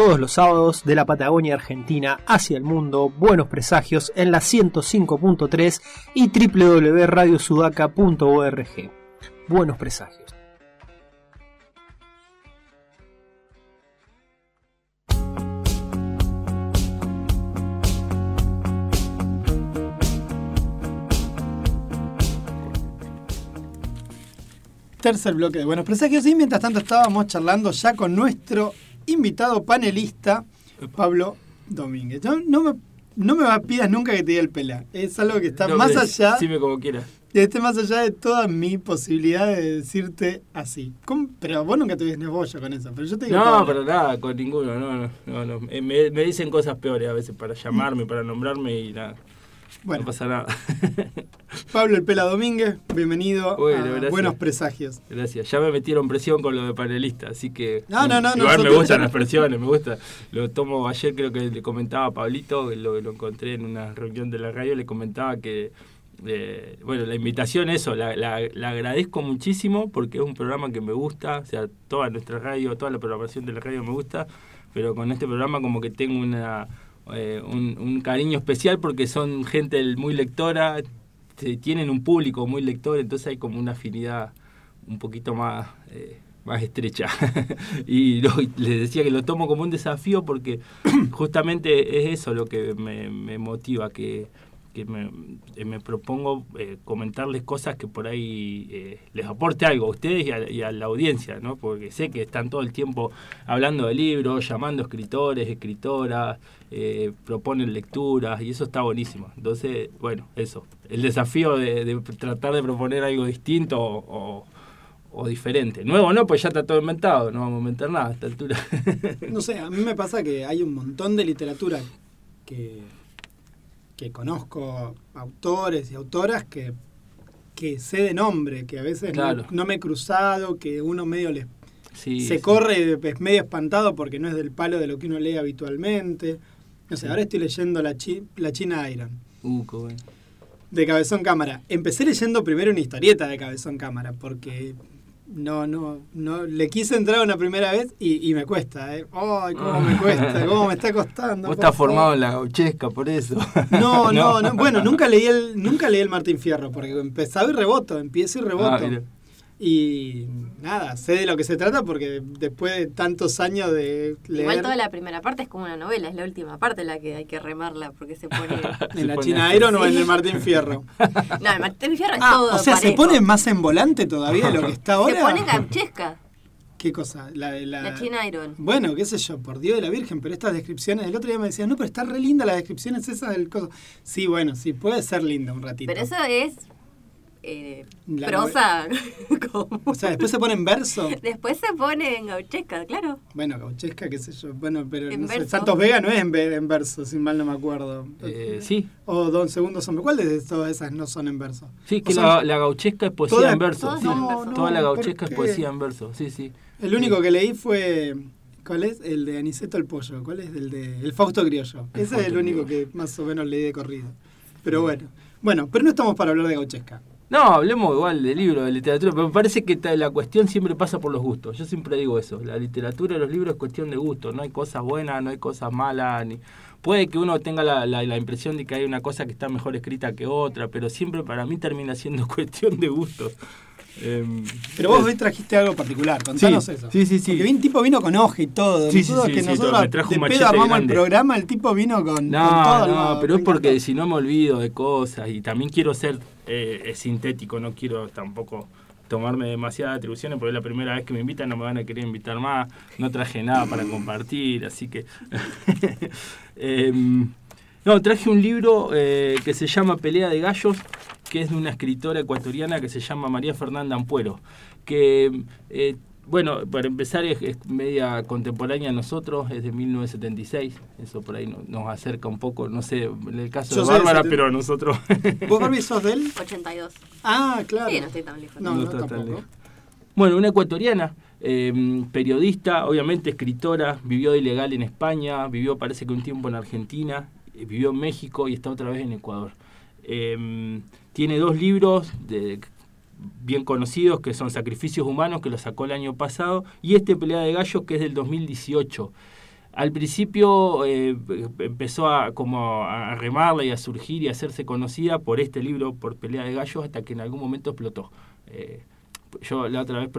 Todos los sábados de la Patagonia Argentina hacia el mundo. Buenos presagios en la 105.3 y www.radiosudaca.org. Buenos presagios. Tercer bloque de Buenos Presagios y mientras tanto estábamos charlando ya con nuestro invitado panelista, Pablo Domínguez. No, no me, no me pidas nunca que te diga el pela. Es algo que está No, más allá, Decime como quieras. esté más allá de toda mi posibilidad de decirte así. ¿Cómo? Pero vos nunca tuviste bollo con eso. Pero yo te digo No, Pablo. para nada, con ninguno, no, no, no, no. Eh, Me, me dicen cosas peores a veces para llamarme, para nombrarme y nada, Bueno, no pasa nada. [LAUGHS] Pablo el Pela Domínguez, bienvenido Bueno, a. Buenos Presagios. Gracias. Ya me metieron presión con lo de panelista, así que. No, no, no, Igual me nosotros- gustan las presiones, me gusta. Lo tomo ayer, creo que le comentaba a Pablito, lo, lo encontré en una reunión de la radio, le comentaba que. eh, bueno, la invitación, eso, la, la- la agradezco muchísimo porque es un programa que me gusta, o sea, toda nuestra radio, toda la programación de la radio me gusta, pero con este programa como que tengo una, eh, un, cariño especial porque son gente muy lectora, tienen un público muy lector, entonces hay como una afinidad un poquito más, eh, más estrecha. [LAUGHS] y les decía que lo tomo como un desafío porque [CLEARS THROAT] justamente es eso lo que me, me motiva, que, que me, eh, me propongo eh, comentarles cosas que por ahí eh, les aporte algo a ustedes y a, y a la audiencia, ¿no? porque sé que están todo el tiempo hablando de libros, llamando escritores, escritoras, eh, proponen lecturas y eso está buenísimo. Entonces, bueno, eso, el desafío de, tratar de proponer algo distinto o diferente. Nuevo no, pues ya está todo inventado, no vamos a inventar nada a esta altura. [LAUGHS] No sé, a mí me pasa que hay un montón de literatura que, que conozco autores y autoras que, que sé de nombre, que a veces no- Claro. no, me he cruzado, que uno medio les, Sí, se sí. corre, es medio espantado porque no es del palo de lo que uno lee habitualmente. No sé, ahora estoy leyendo La, Chi- la China Iron, Uh, de Cabezón Cámara. Empecé leyendo primero una historieta de Cabezón Cámara, porque no, no, no, le quise entrar una primera vez y, y me cuesta, ¿eh? ¡Ay, cómo me cuesta! ¿Cómo me está costando? Vos estás formado en la gauchesca, por eso. [LAUGHS] No, no, no. Bueno, nunca leí el, nunca leí el Martín Fierro, porque empezaba y reboto, empiezo y reboto. Ah, mira. Y nada, sé de lo que se trata porque después de tantos años de leer Igual toda la primera parte es como una novela, es la última parte la que hay que remarla porque se pone... [LAUGHS] en la China. Iron o en el Martín Fierro. [LAUGHS] No, el Martín Fierro es Ah, todo o sea, se pone más en volante todavía de lo que está ahora. Se pone gauchesca, ¿Qué cosa? La... la China Iron. Bueno, qué sé yo, por Dios de la Virgen, pero estas descripciones, el otro día me decían, no, pero está re linda las descripciones esas del coso. Sí, bueno, sí, puede ser linda un ratito. Pero eso es eh, prosa. [LAUGHS] como- O sea, después se pone en verso. Después se pone en gauchesca, claro. Bueno, gauchesca, qué sé yo. Bueno, pero En no sé. Santos Vega no es en, en verso, si mal no me acuerdo. Eh, sí, O Don Segundo Sombre. ¿Cuál de todas esas no son en verso? sí, que la, la gauchesca es poesía en verso. sí. verso. No, Toda la no, gauchesca ¿por es poesía en verso, sí, sí. El único que leí fue. ¿Cuál es? El de Aniceto el Pollo. ¿Cuál es? El de. El Fausto Criollo. El Ese es el único Criollo. que más o menos leí de corrido. Pero bueno. Bueno, pero no estamos para hablar de gauchesca. No, hablemos igual de libro, de literatura, pero me parece que la cuestión siempre pasa por los gustos. Yo siempre digo eso, la literatura los libros es cuestión de gusto, no hay cosas buenas, no hay cosas malas, ni... puede que uno tenga la, la- la impresión de que hay una cosa que está mejor escrita que otra, pero siempre para mí termina siendo [LAUGHS] cuestión de gustos. Em, Pero vos hoy trajiste algo particular, contanos Sí, eso. sí, sí, sí. Porque un tipo vino con hoja y todo. Sí, sí, sí, que sí, nosotros todo. Me trajo de pedo armamos el programa, el tipo vino con, con No, todo. no, pero es porque si no me olvido de cosas y también quiero ser eh, eh, sintético, no quiero tampoco tomarme demasiadas atribuciones porque es la primera vez que me invitan, no me van a querer invitar más, no traje nada para compartir, así que... [LAUGHS] Em, no, traje un libro eh, que se llama Pelea de Gallos, que es de una escritora ecuatoriana que se llama María Fernanda Ampuero, que, eh, bueno, para empezar es, es media contemporánea a nosotros, es de 1976, eso por ahí no- nos acerca un poco, no sé, en el caso Yo de del Bárbara, 70. pero a nosotros... [LAUGHS] ¿Vos, Barbie, sos de él? 82. Ah, claro. Sí, no estoy tan lejos. No, No no, está tan tampoco. lejos. Bueno, una ecuatoriana, eh, periodista, obviamente escritora, vivió de ilegal en España, vivió parece que un tiempo en Argentina, eh, vivió en México y está otra vez en Ecuador. Eh, tiene dos libros de- bien conocidos que son Sacrificios Humanos, que lo sacó el año pasado, y este Pelea de Gallos, que es del 2018. al principio eh, empezó a como a remarla y a surgir y a hacerse conocida por este libro, por Pelea de Gallos, hasta que en algún momento explotó. Eh, yo la otra vez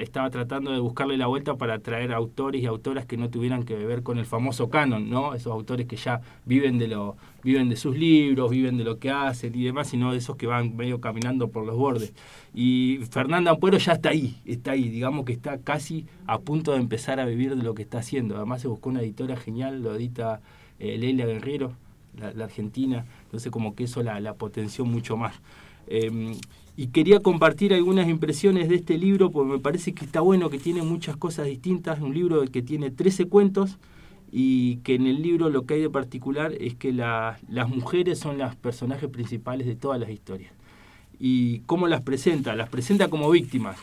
estaba tratando de buscarle la vuelta para traer autores y autoras que no tuvieran que ver con el famoso canon, ¿no? Esos autores que ya viven de lo viven de sus libros, viven de lo que hacen y demás, sino de esos que van medio caminando por los bordes. Y Fernanda Ampuero ya está ahí, está ahí, digamos que está casi a punto de empezar a vivir de lo que está haciendo. Además se buscó una editora genial, lo edita eh, Leila Guerrero, la, argentina, entonces como que eso la, potenció mucho más. Eh, y quería compartir algunas impresiones de este libro porque me parece que está bueno, que tiene muchas cosas distintas, un libro que tiene 13 cuentos y que en el libro lo que hay de particular es que la- las mujeres son las personajes principales de todas las historias. ¿Y cómo las presenta? Las presenta como víctimas.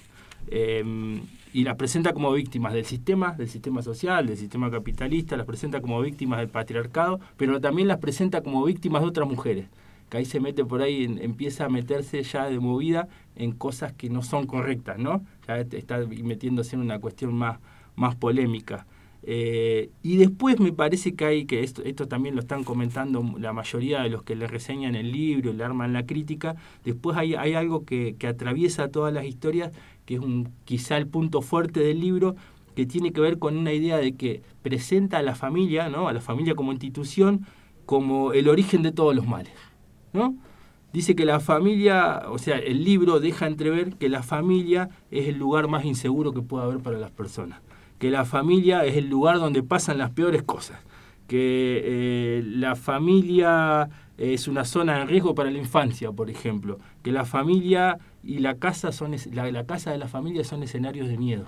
eh, y las presenta como víctimas del sistema, del sistema social, del sistema capitalista, las presenta como víctimas del patriarcado, pero también las presenta como víctimas de otras mujeres que ahí se mete por ahí, empieza a meterse ya de movida en cosas que no son correctas, ¿no? Ya está metiéndose en una cuestión más, más polémica. Eh, y después me parece que hay, que esto, esto también lo están comentando la mayoría de los que le reseñan el libro, le arman la crítica, después hay, hay algo que, que atraviesa todas las historias, que es un, quizá el punto fuerte del libro, que tiene que ver con una idea de que presenta a la familia, ¿no? a la familia como institución, como el origen de todos los males. Dice que la familia, o sea, el libro deja entrever que la familia es el lugar más inseguro que puede haber para las personas, que la familia es el lugar donde pasan las peores cosas, que eh, la familia es una zona de riesgo para la infancia, por ejemplo, que la familia y la casa son la, la casa de la familia son escenarios de miedo.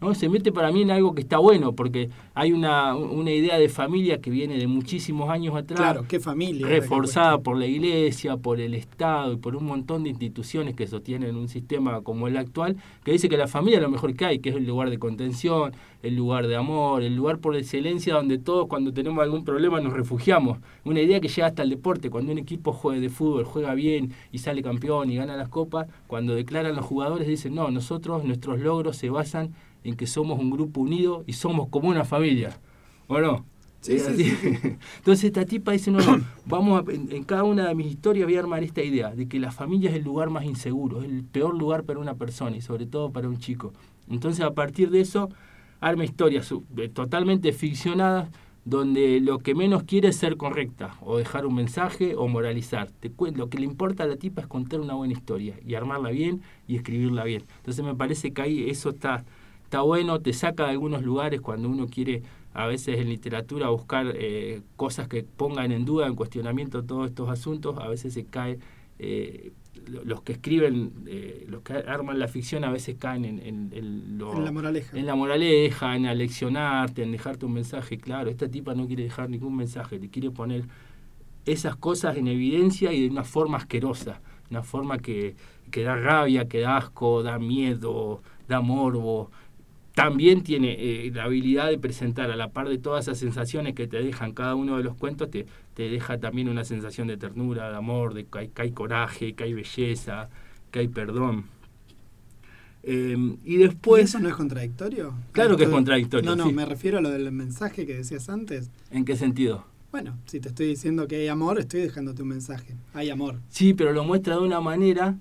¿No? Se mete para mí en algo que está bueno, porque hay una, una idea de familia que viene de muchísimos años atrás, Claro, qué familia. reforzada por la iglesia, por el Estado y por un montón de instituciones que sostienen un sistema como el actual, que dice que la familia es lo mejor que hay, que es el lugar de contención, el lugar de amor, el lugar por excelencia donde todos cuando tenemos algún problema nos refugiamos. Una idea que llega hasta el deporte, cuando un equipo juega de fútbol, juega bien y sale campeón y gana las copas, cuando declaran los jugadores dicen, no, nosotros, nuestros logros se basan en que somos un grupo unido y somos como una familia. ¿O no? Sí, sí, sí, [LAUGHS] Entonces esta tipa dice, no, no, vamos a, en, en cada una de mis historias voy a armar esta idea de que la familia es el lugar más inseguro, es el peor lugar para una persona y sobre todo para un chico. Entonces a partir de eso arma historias totalmente ficcionadas donde lo que menos quiere es ser correcta o dejar un mensaje o moralizar. Te cuen- lo que le importa a la tipa es contar una buena historia y armarla bien y escribirla bien. Entonces me parece que ahí eso está, está bueno, te saca de algunos lugares cuando uno quiere a veces en literatura buscar eh, cosas que pongan en duda, en cuestionamiento todos estos asuntos, a veces se cae, eh, lo- los que escriben, eh, los que arman la ficción a veces caen en, en- en lo- En la moraleja. en la moraleja, en aleccionarte, en dejarte un mensaje claro. Esta tipa no quiere dejar ningún mensaje, le quiere poner esas cosas en evidencia y de una forma asquerosa, una forma que, que da rabia, que da asco, da miedo, da morbo. También tiene eh, la habilidad de presentar, a la par de todas esas sensaciones que te dejan cada uno de los cuentos, te, te deja también una sensación de ternura, de amor, de que hay, que hay coraje, que hay belleza, que hay perdón. Eh, y ¿Y después... eso no es contradictorio? Claro que es contradictorio, No, no, sí. me refiero a lo del mensaje que decías antes. ¿En qué sentido? Bueno, si te estoy diciendo que hay amor, estoy dejándote un mensaje. Hay amor. Sí, pero lo muestra de una manera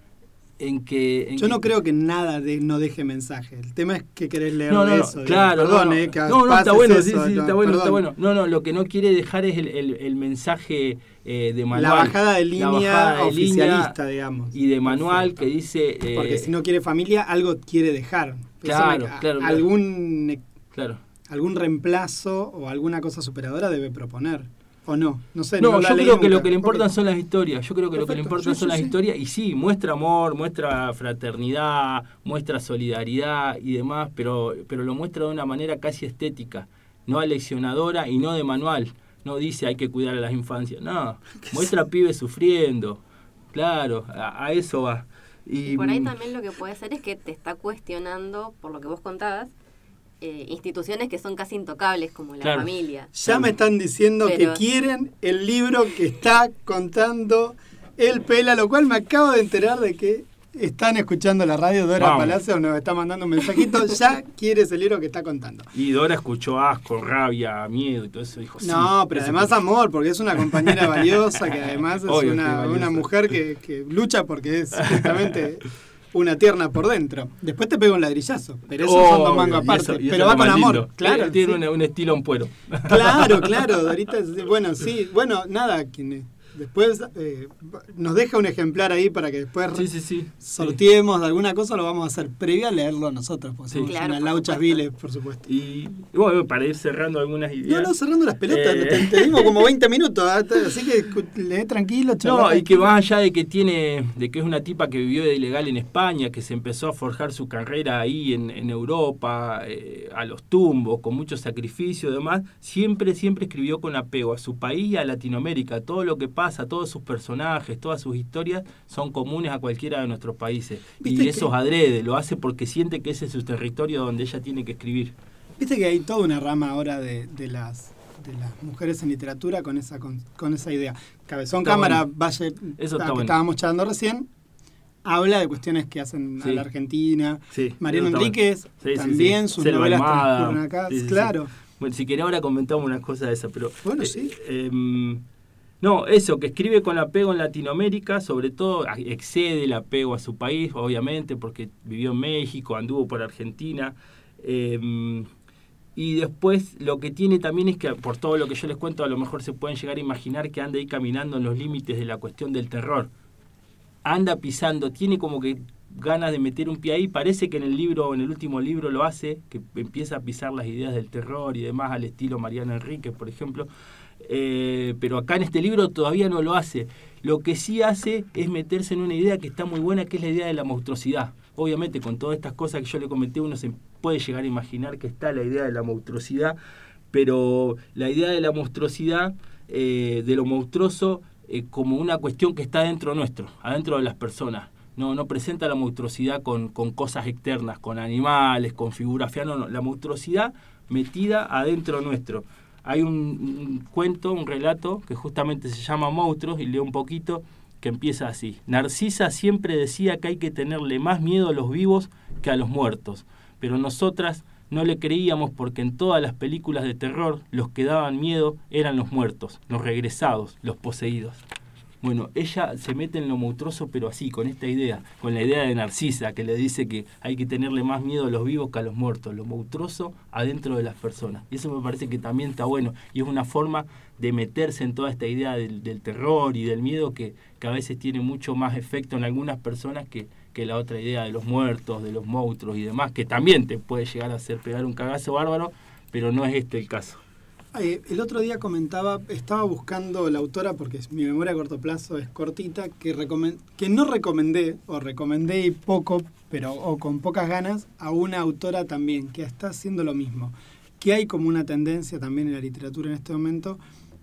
en que... en Yo que- no creo que nada de, no deje mensaje. El tema es que querés leer No, no, eso. claro, Perdón, eh, que no, no, está bueno, eso, sí, sí, no, está bueno, está perdón. bueno. No, no, lo que no quiere dejar es el, el- el mensaje eh, de manual. La bajada de línea bajada de línea oficialista, digamos. Y de manual Perfecto. que dice... eh, Porque si no quiere familia, algo quiere dejar. Claro, me- claro, claro. Algún, Claro. algún reemplazo o alguna cosa superadora debe proponer. ¿O no? No sé. No, No, yo creo que lo que le importan son las historias. Yo creo que lo que le importan sí, son sí, las sí. historias. Y sí, muestra amor, muestra fraternidad, muestra solidaridad y demás, pero, pero lo muestra de una manera casi estética, no aleccionadora y no de manual. No dice hay que cuidar a las infancias. No, [LAUGHS] muestra pibes sufriendo. Claro, a, a eso va. Y, Y por ahí mm, también lo que puede ser es que te está cuestionando, por lo que vos contabas, eh, instituciones que son casi intocables, como la Claro. familia. Ya me están diciendo Pero- que quieren el libro que está contando el Pela, lo cual me acabo de enterar de que están escuchando la radio, Dora Vamos. Palacio nos está mandando un mensajito, [LAUGHS] ya quiere ese libro que está contando. Y Dora escuchó asco, rabia, miedo y todo eso. Dijo, sí, No, pero además que- amor, porque es una compañera valiosa, que además es [LAUGHS] Obvio una, una mujer que, que lucha porque es [LAUGHS] justamente una tierna por dentro. Después te pega un ladrillazo, pero eso son dos mangos aparte. eso- pero va con amor, lindo. claro. Tiene sí. un, un estilo en puero. Claro, [LAUGHS] claro, Dorita, bueno, sí, bueno, nada, quien después eh, nos deja un ejemplar ahí para que después Sí, sí, sí. sorteemos de alguna cosa, lo vamos a hacer previo a leerlo nosotros, porque Sí. somos Claro, unas por lauchas supuesto. viles, por supuesto. Y, y bueno, para ir cerrando algunas No, ideas. no, cerrando las pelotas, Eh. te, te dimos como 20 minutos, ¿ah? así que lee tranquilo, No, chaval. y que más allá de que tiene, de que es una tipa que vivió de ilegal en España, que se empezó a forjar su carrera ahí en, en Europa, eh, a los tumbos, con mucho sacrificio y demás, siempre, siempre escribió con apego a su país y a Latinoamérica. Todo lo que pasa, todos sus personajes, todas sus historias son comunes a cualquiera de nuestros países. ¿Viste Y eso es adrede, lo hace porque siente que ese es su territorio donde ella tiene que escribir. Viste que hay toda una rama ahora de, de las de las mujeres en literatura con esa con, con esa idea. Cabezón Está Cámara, bueno. Valle, Eso está que bueno. estábamos charlando recién, habla de cuestiones que hacen a la Argentina. Sí, Mariano Enríquez, bueno. Sí, sí, también sus Selva novelas transcurren acá. Sí, sí, sí. claro. Bueno, si querés ahora comentamos una cosa de esa, pero... Bueno, eh, sí. em, no, eso, que escribe con apego en Latinoamérica, sobre todo excede el apego a su país, obviamente, porque vivió en México, anduvo por Argentina. em, y después lo que tiene también es que, por todo lo que yo les cuento, a lo mejor se pueden llegar a imaginar que anda ahí caminando en los límites de la cuestión del terror. Anda pisando, tiene como que ganas de meter un pie ahí. Parece que en el libro, en el último libro lo hace, que empieza a pisar las ideas del terror y demás al estilo Mariana Enríquez, por ejemplo. Eh, pero acá en este libro todavía no lo hace. Lo que sí hace es meterse en una idea que está muy buena, que es la idea de la monstruosidad. Obviamente, con todas estas cosas que yo le comenté, uno se puede llegar a imaginar que está la idea de la monstruosidad, pero la idea de la monstruosidad, eh, de lo monstruoso, eh, como una cuestión que está dentro nuestro, adentro de las personas. No, no presenta la monstruosidad con, cosas externas, con animales, con figuras no, no, la monstruosidad metida adentro nuestro. Hay un, cuento, un relato que justamente se llama Monstruos, y leo un poquito, que empieza así. Narcisa siempre decía que hay que tenerle más miedo a los vivos que a los muertos, pero nosotras no le creíamos porque en todas las películas de terror los que daban miedo eran los muertos, los regresados, los poseídos. Bueno, ella se mete en lo monstruoso, pero así, con esta idea, con la idea de Narcisa, que le dice que hay que tenerle más miedo a los vivos que a los muertos, lo monstruoso adentro de las personas. Y eso me parece que también está bueno, y es una forma de meterse en toda esta idea del, del terror y del miedo que, que a veces tiene mucho más efecto en algunas personas que, que la otra idea de los muertos, de los monstruos y demás, que también te puede llegar a hacer pegar un cagazo bárbaro, pero no es este el caso. Eh, el otro día comentaba, estaba buscando la autora, porque mi memoria a corto plazo es cortita, que, que no recomendé, o recomendé poco, pero o con pocas ganas, a una autora también, que está haciendo lo mismo. Que hay como una tendencia también en la literatura en este momento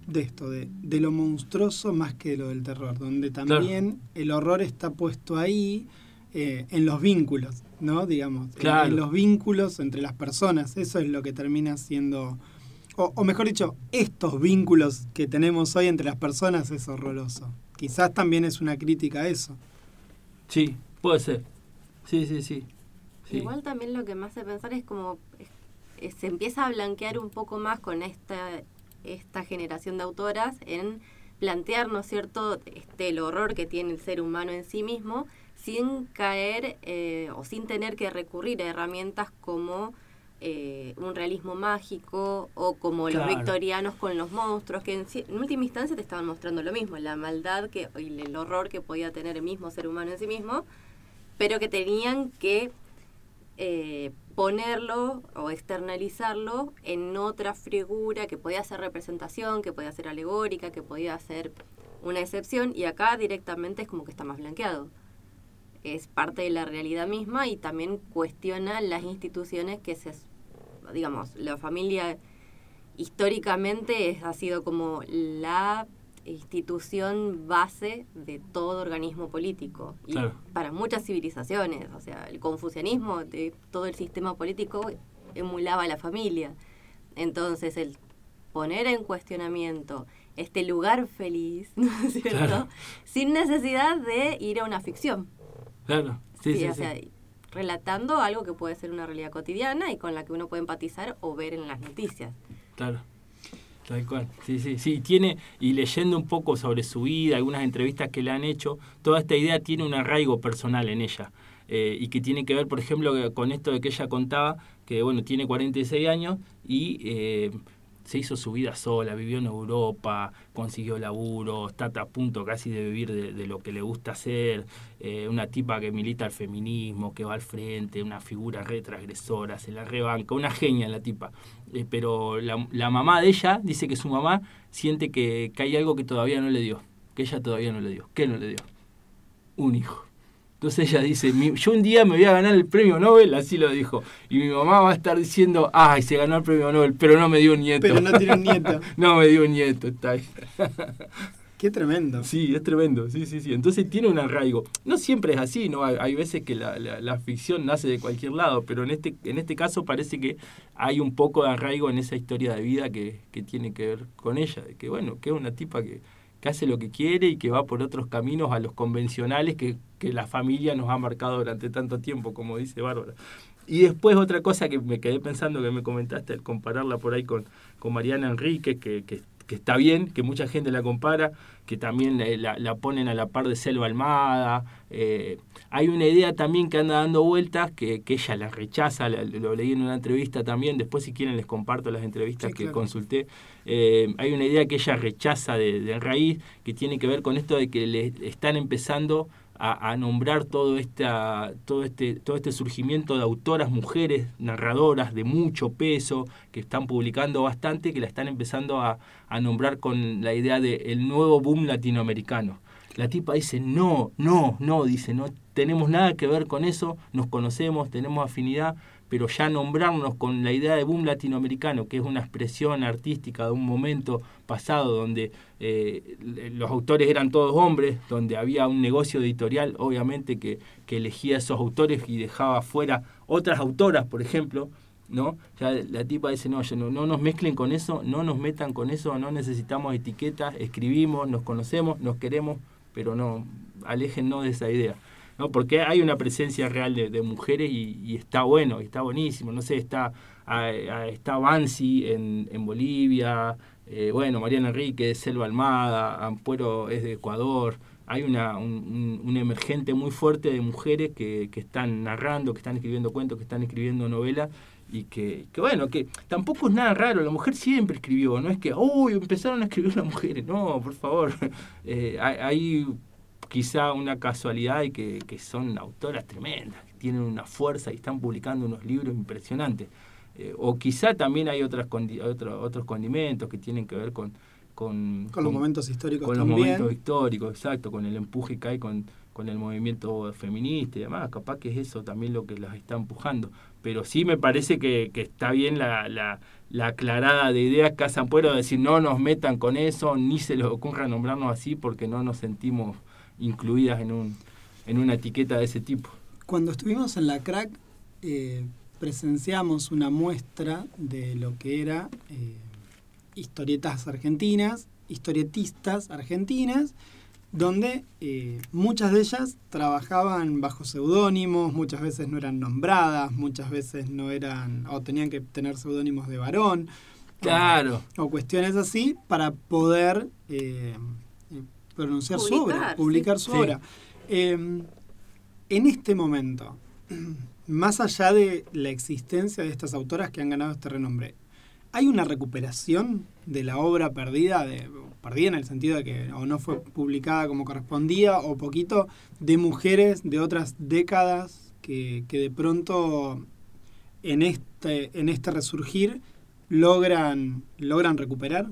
de esto, de, de lo monstruoso más que de lo del terror, donde también el horror está puesto ahí eh, en los vínculos, ¿no? Digamos, en los vínculos entre las personas. Eso es lo que termina siendo o, o mejor dicho, estos vínculos que tenemos hoy entre las personas es horroroso. Quizás también es una crítica a eso. Sí, puede ser. Sí, sí, sí. sí. Igual también lo que me hace pensar es como se empieza a blanquear un poco más con esta, esta generación de autoras en plantear, ¿no es cierto?, este, el horror que tiene el ser humano en sí mismo, sin caer eh, o sin tener que recurrir a herramientas como eh, un realismo mágico o como Claro. los victorianos con los monstruos, que en, en última instancia te estaban mostrando lo mismo, la maldad que, y el horror que podía tener el mismo ser humano en sí mismo, pero que tenían que eh, ponerlo o externalizarlo en otra figura que podía ser representación, que podía ser alegórica, que podía ser una excepción, y acá directamente es como que está más blanqueado. Es parte de la realidad misma y también cuestiona las instituciones que se, digamos, la familia históricamente es- ha sido como la institución base de todo organismo político y Claro. para muchas civilizaciones, o sea, el confucianismo de todo el sistema político emulaba a la familia. Entonces, el poner en cuestionamiento este lugar feliz, [LAUGHS] ¿no es cierto? Claro. Sin necesidad de ir a una ficción. Claro, sí, Sí, sí, o sí. sea, relatando algo que puede ser una realidad cotidiana y con la que uno puede empatizar o ver en las noticias. Claro. Tal cual. Sí, sí, sí. Tiene, y leyendo un poco sobre su vida, algunas entrevistas que le han hecho, toda esta idea tiene un arraigo personal en ella. Eh, y que tiene que ver, por ejemplo, con esto de que ella contaba, que bueno, tiene 46 años y eh, se hizo su vida sola, vivió en Europa, consiguió laburo, está a punto casi de vivir de, lo que le gusta hacer, eh, una tipa que milita el feminismo, que va al frente, una figura re transgresora, se la rebanca, una genia la tipa. Eh, pero la, la mamá de ella dice que su mamá siente que, que hay algo que todavía no le dio, que ella todavía no le dio. ¿Qué no le dio? Un hijo. Entonces ella dice, "Mi- yo un día me voy a ganar el premio Nobel, así lo dijo. Y mi mamá va a estar diciendo, ay, se ganó el premio Nobel, pero no me dio un nieto. Pero no tiene un nieto. [LAUGHS] no me dio un nieto, está ahí. [LAUGHS] Qué tremendo. Sí, es tremendo, sí, sí, sí. Entonces tiene un arraigo. No siempre es así, ¿no? Hay, hay veces que la, la- la ficción nace de cualquier lado, pero en este, en este caso parece que hay un poco de arraigo en esa historia de vida que, que tiene que ver con ella. De que, bueno, que es una tipa que, que hace lo que quiere y que va por otros caminos a los convencionales que, que la familia nos ha marcado durante tanto tiempo, como dice Bárbara. Y después otra cosa que me quedé pensando que me comentaste al compararla por ahí con, con Mariana Enrique, que, que, que está bien, que mucha gente la compara, que también la, la- la ponen a la par de Selva Almada. eh, hay una idea también que anda dando vueltas, que, que ella la rechaza, la- lo leí en una entrevista también, después si quieren les comparto las entrevistas Sí, que claro. consulté. Eh, hay una idea que ella rechaza de, raíz, que tiene que ver con esto de que le están empezando a, nombrar todo esta, todo este, todo este surgimiento de autoras mujeres, narradoras de mucho peso, que están publicando bastante, que la están empezando a, a nombrar con la idea de el nuevo boom latinoamericano. La tipa dice, no, no, no, dice, no tenemos nada que ver con eso, nos conocemos, tenemos afinidad, pero ya nombrarnos con la idea de boom latinoamericano, que es una expresión artística de un momento pasado donde eh, los autores eran todos hombres, donde había un negocio editorial, obviamente, que, que elegía esos autores y dejaba fuera otras autoras, por ejemplo, ¿no? Ya la tipa dice, no, no, no nos mezclen con eso, no nos metan con eso, no necesitamos etiquetas, escribimos, nos conocemos, nos queremos, pero no, aléjennos de esa idea. ¿No? Porque hay una presencia real de, de mujeres y, está bueno, y está buenísimo. No sé, está, ah, está Bansi en, en Bolivia, eh, bueno, Mariana Enrique de Selva Almada, Ampuero es de Ecuador. Hay una, un, un- emergente muy fuerte de mujeres que, que están narrando, que están escribiendo cuentos, que están escribiendo novelas y que, que bueno, que tampoco es nada raro, la mujer siempre escribió, no es que, uy, empezaron a escribir las mujeres, no, por favor, [LAUGHS] Eh, hay quizá una casualidad y que, que son autoras tremendas, que tienen una fuerza y están publicando unos libros impresionantes. Eh, o quizá también hay otras condi- otro- otros condimentos que tienen que ver con... Con, Con los momentos históricos con los momentos históricos, exacto, con el empuje que hay con, con el movimiento feminista y demás. Capaz que es eso también lo que las está empujando. Pero sí me parece que, que está bien la, la, la aclarada de ideas que hacen puedo decir no nos metan con eso, ni se les ocurra nombrarnos así porque no nos sentimos incluidas en, un, en una etiqueta de ese tipo. Cuando estuvimos en la crack, eh, presenciamos una muestra de lo que era eh, historietas argentinas, historietistas argentinas, donde eh, muchas de ellas trabajaban bajo seudónimos, muchas veces no eran nombradas, muchas veces no eran, o tenían que tener seudónimos de varón. Claro. O cuestiones así para poder eh, pronunciar su obra, Publicar, publicar sí. su Sí. obra. Eh, en este momento, [CLEARS THROAT] más allá de la existencia de estas autoras que han ganado este renombre, ¿hay una recuperación de la obra perdida, de, perdida en el sentido de que o no fue publicada como correspondía o poquito, de mujeres de otras décadas que, que de pronto en este, en este resurgir logran, logran recuperar?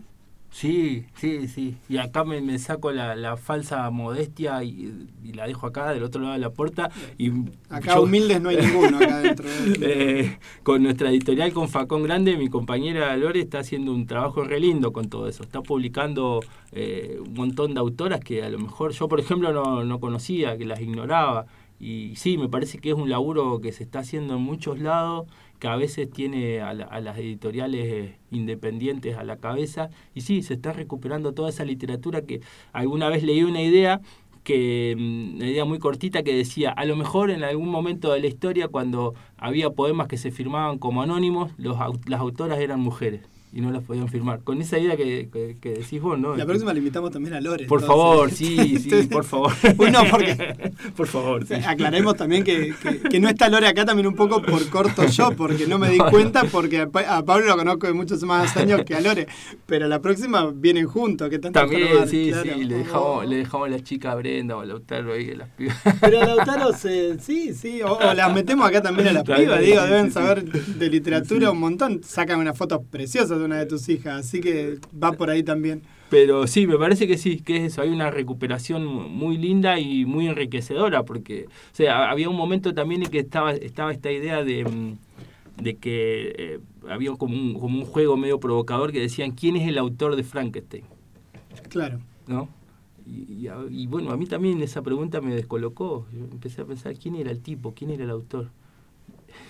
Sí, sí, sí. Y acá me, me saco la, la falsa modestia y, y la dejo acá del otro lado de la puerta. Y Acá yo- humildes no hay ninguno acá dentro. de- [LAUGHS] Eh, con nuestra editorial con Facón Grande, mi compañera Lore está haciendo un trabajo re lindo con todo eso. Está publicando eh, un montón de autoras que a lo mejor yo, por ejemplo, no, no conocía, que las ignoraba. Y sí, me parece que es un laburo que se está haciendo en muchos lados, que a veces tiene a, la- a las editoriales eh, independientes a la cabeza. Y sí, se está recuperando toda esa literatura que alguna vez leí una idea que mm, una idea muy cortita que decía, a lo mejor en algún momento de la historia cuando había poemas que se firmaban como anónimos, los, las autoras eran mujeres y no las podían firmar. Con esa idea que, que- que decís vos, ¿no? La próxima le invitamos también a Lore. Por entonces. favor, [LAUGHS] sí, sí, por favor. [LAUGHS] Uno, porque [LAUGHS] por favor, sí. aclaremos también que, que- no está Lore acá también un poco por corto yo, porque no me di cuenta, porque a, Pa- a Pablo lo conozco de muchos más años que a Lore. Pero la próxima vienen juntos, que tanto También, sí, claro. sí, le dejamos, le dejamos a la chica a Brenda o a Lautaro ahí, a las pibas. Pero a Lautaro, se- sí, sí, o, o las metemos acá también a las pibas, digo, deben saber de literatura un montón. Sacan unas fotos preciosas de una de tus hijas, así que va por ahí también. Pero sí, me parece que sí, que es eso, hay una recuperación muy linda y muy enriquecedora, porque, o sea, había un momento también en que estaba, estaba esta idea de, mm, de que eh, había como un, como un juego medio provocador que decían, ¿quién es el autor de Frankenstein? Claro. ¿No? Y, y bueno, a mí también esa pregunta me descolocó. Yo empecé a pensar, ¿quién era el tipo? ¿Quién era el autor?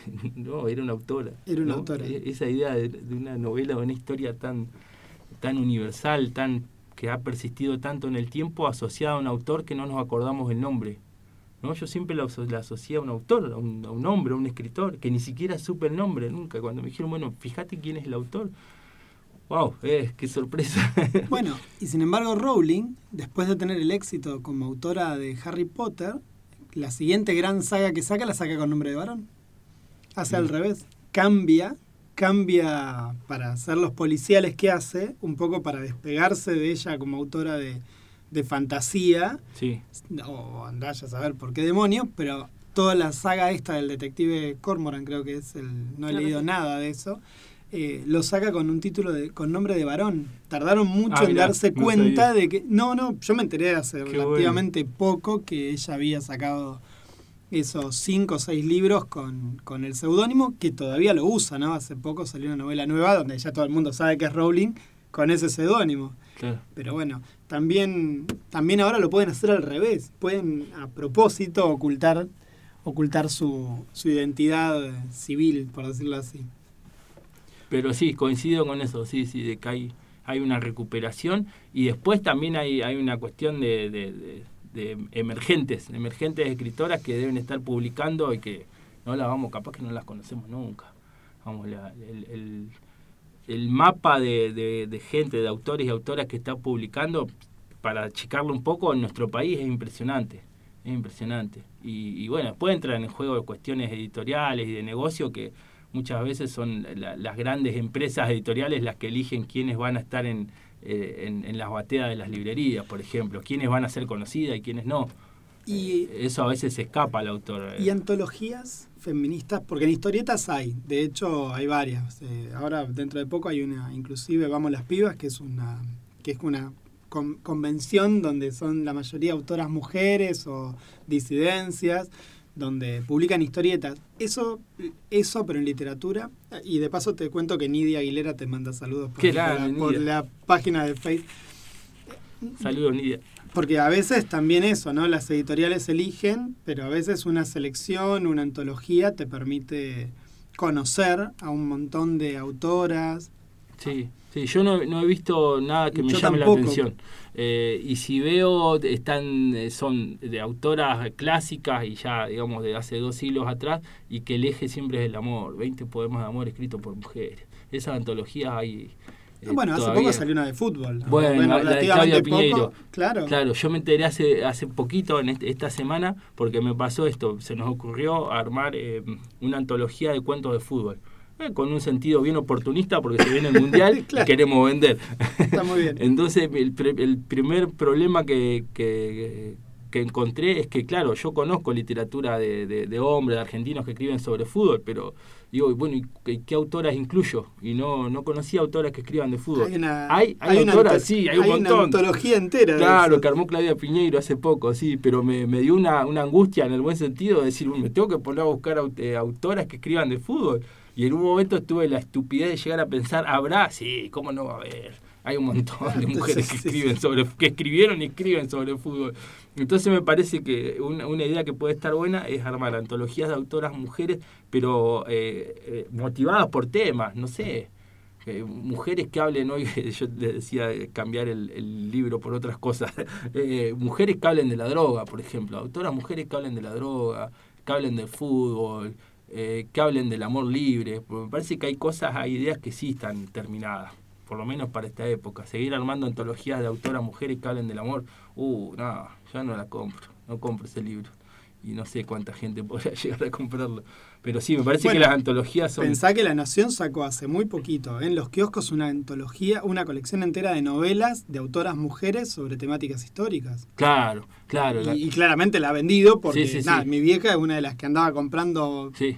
[LAUGHS] no, era una autora. Era una ¿no? autora. E- Esa idea de, de una novela, de una historia tan, tan universal, tan que ha persistido tanto en el tiempo, asociada a un autor que no nos acordamos el nombre. ¿no? Yo siempre la, la asocié a un autor, a un, a un hombre, a un escritor, que ni siquiera supe el nombre nunca. Cuando me dijeron, bueno, fíjate quién es el autor. ¡Wow! Eh, ¡Qué sorpresa! [LAUGHS] Bueno, y sin embargo Rowling, después de tener el éxito como autora de Harry Potter, la siguiente gran saga que saca la saca con nombre de varón. Hace al revés. Cambia, cambia para hacer los policiales que hace, un poco para despegarse de ella como autora de, de fantasía, sí, o andás a saber por qué demonios, pero toda la saga esta del detective Cormoran, creo que es el, no he Claro, leído nada de eso, eh, lo saca con un título de, con nombre de varón. Tardaron mucho Ah, en mirá, darse no sabía. de que, no, no, yo me enteré hace Qué relativamente poco que ella había sacado esos cinco o seis libros con, con el seudónimo, que todavía lo usa, ¿no? Hace poco salió una novela nueva donde ya todo el mundo sabe que es Rowling con ese seudónimo. claro. Pero bueno, también, también ahora lo pueden hacer al revés. Pueden a propósito ocultar, ocultar su, su identidad civil, por decirlo así. Pero sí, coincido con eso, sí, sí, de que hay, hay una recuperación y después también hay, hay una cuestión de, de- de- de emergentes, emergentes escritoras que deben estar publicando y que no las vamos, capaz que no las conocemos nunca. Vamos, el, el- mapa de, de- gente, de autores y autoras que está publicando, para achicarlo un poco, en nuestro país es impresionante, es impresionante. Y, bueno, después entran en juego cuestiones editoriales y de negocio que muchas veces son la- las grandes empresas editoriales las que eligen quiénes van a estar en, eh, en, en las bateas de las librerías, por ejemplo, quiénes van a ser conocidas y quiénes no. Y, Eso a veces se escapa al autor. y antologías feministas, porque en historietas hay, de hecho hay varias. Eh, ahora dentro de poco hay una, inclusive Vamos las Pibas, que es una, que es una con- convención donde son la mayoría autoras mujeres o disidencias, donde publican historietas. Eso, eso pero en literatura. Y de paso te cuento que Nidia Aguilera te manda saludos por, Qué por la, grande, por Nidia. la página de Facebook. Saludos, Nidia. Porque a veces también eso, ¿no? Las editoriales eligen, pero a veces una selección, una antología te permite conocer a un montón de autoras. Sí, sí, yo no, no he visto nada que me Yo llame tampoco. la atención. Eh, y si veo, están eh, son de autoras clásicas y ya, digamos, de hace dos siglos atrás, y que el eje siempre es el amor. 20 poemas de amor escritos por mujeres. Esas antologías hay. eh, bueno, hace poco salió una de fútbol. Bueno, la de Claudia Piñeiro. Claro. Claro, yo me enteré hace, hace poquito, en este- esta semana, porque me pasó esto. Se nos ocurrió armar eh, una antología de cuentos de fútbol. Con un sentido bien oportunista, porque se viene el mundial [LAUGHS] Claro. y queremos vender. Está muy bien. [LAUGHS] Entonces, el, el primer problema que, que, que encontré es que, claro, yo conozco literatura de, de, de hombres, de argentinos que escriben sobre fútbol, pero digo, bueno, ¿y qué, qué autoras incluyo? Y no, no conocía autoras que escriban de fútbol. Hay una, hay, hay una autoras, anto- sí, hay un una montón. antología entera. Claro, que armó Claudia Piñeiro hace poco, sí, pero me, me dio una, una angustia en el buen sentido de decir, me tengo que poner a buscar eh, autoras que escriban de fútbol. Y en un momento tuve la estupidez de llegar a pensar, ¿habrá? Sí, ¿cómo no va a haber? Hay un montón de [LAUGHS] mujeres que Sí, sí. escriben sobre, que escribieron y escriben sobre fútbol. Entonces me parece que una, una idea que puede estar buena es armar antologías de autoras mujeres, pero eh, eh, motivadas por temas, no sé. eh, mujeres que hablen hoy, [LAUGHS] yo les decía cambiar el, el libro por otras cosas, [LAUGHS] mujeres que hablen de la droga, por ejemplo, autoras mujeres que hablen de la droga, que hablen del fútbol, eh, que hablen del amor libre, porque me parece que hay cosas, hay ideas que sí están terminadas, por lo menos para esta época, seguir armando antologías de autoras mujeres que hablen del amor, uh, no, ya no la compro, no compro ese libro. Y no sé cuánta gente [LAUGHS] podría llegar a comprarlo. Pero sí, me parece Bueno, que las antologías son... Pensá que La Nación sacó hace muy poquito en los kioscos una antología, una colección entera de novelas de autoras mujeres sobre temáticas históricas. Claro, claro. la- Y, y claramente la ha vendido porque Sí, sí, nada, sí. mi vieja es una de las que andaba comprando Sí,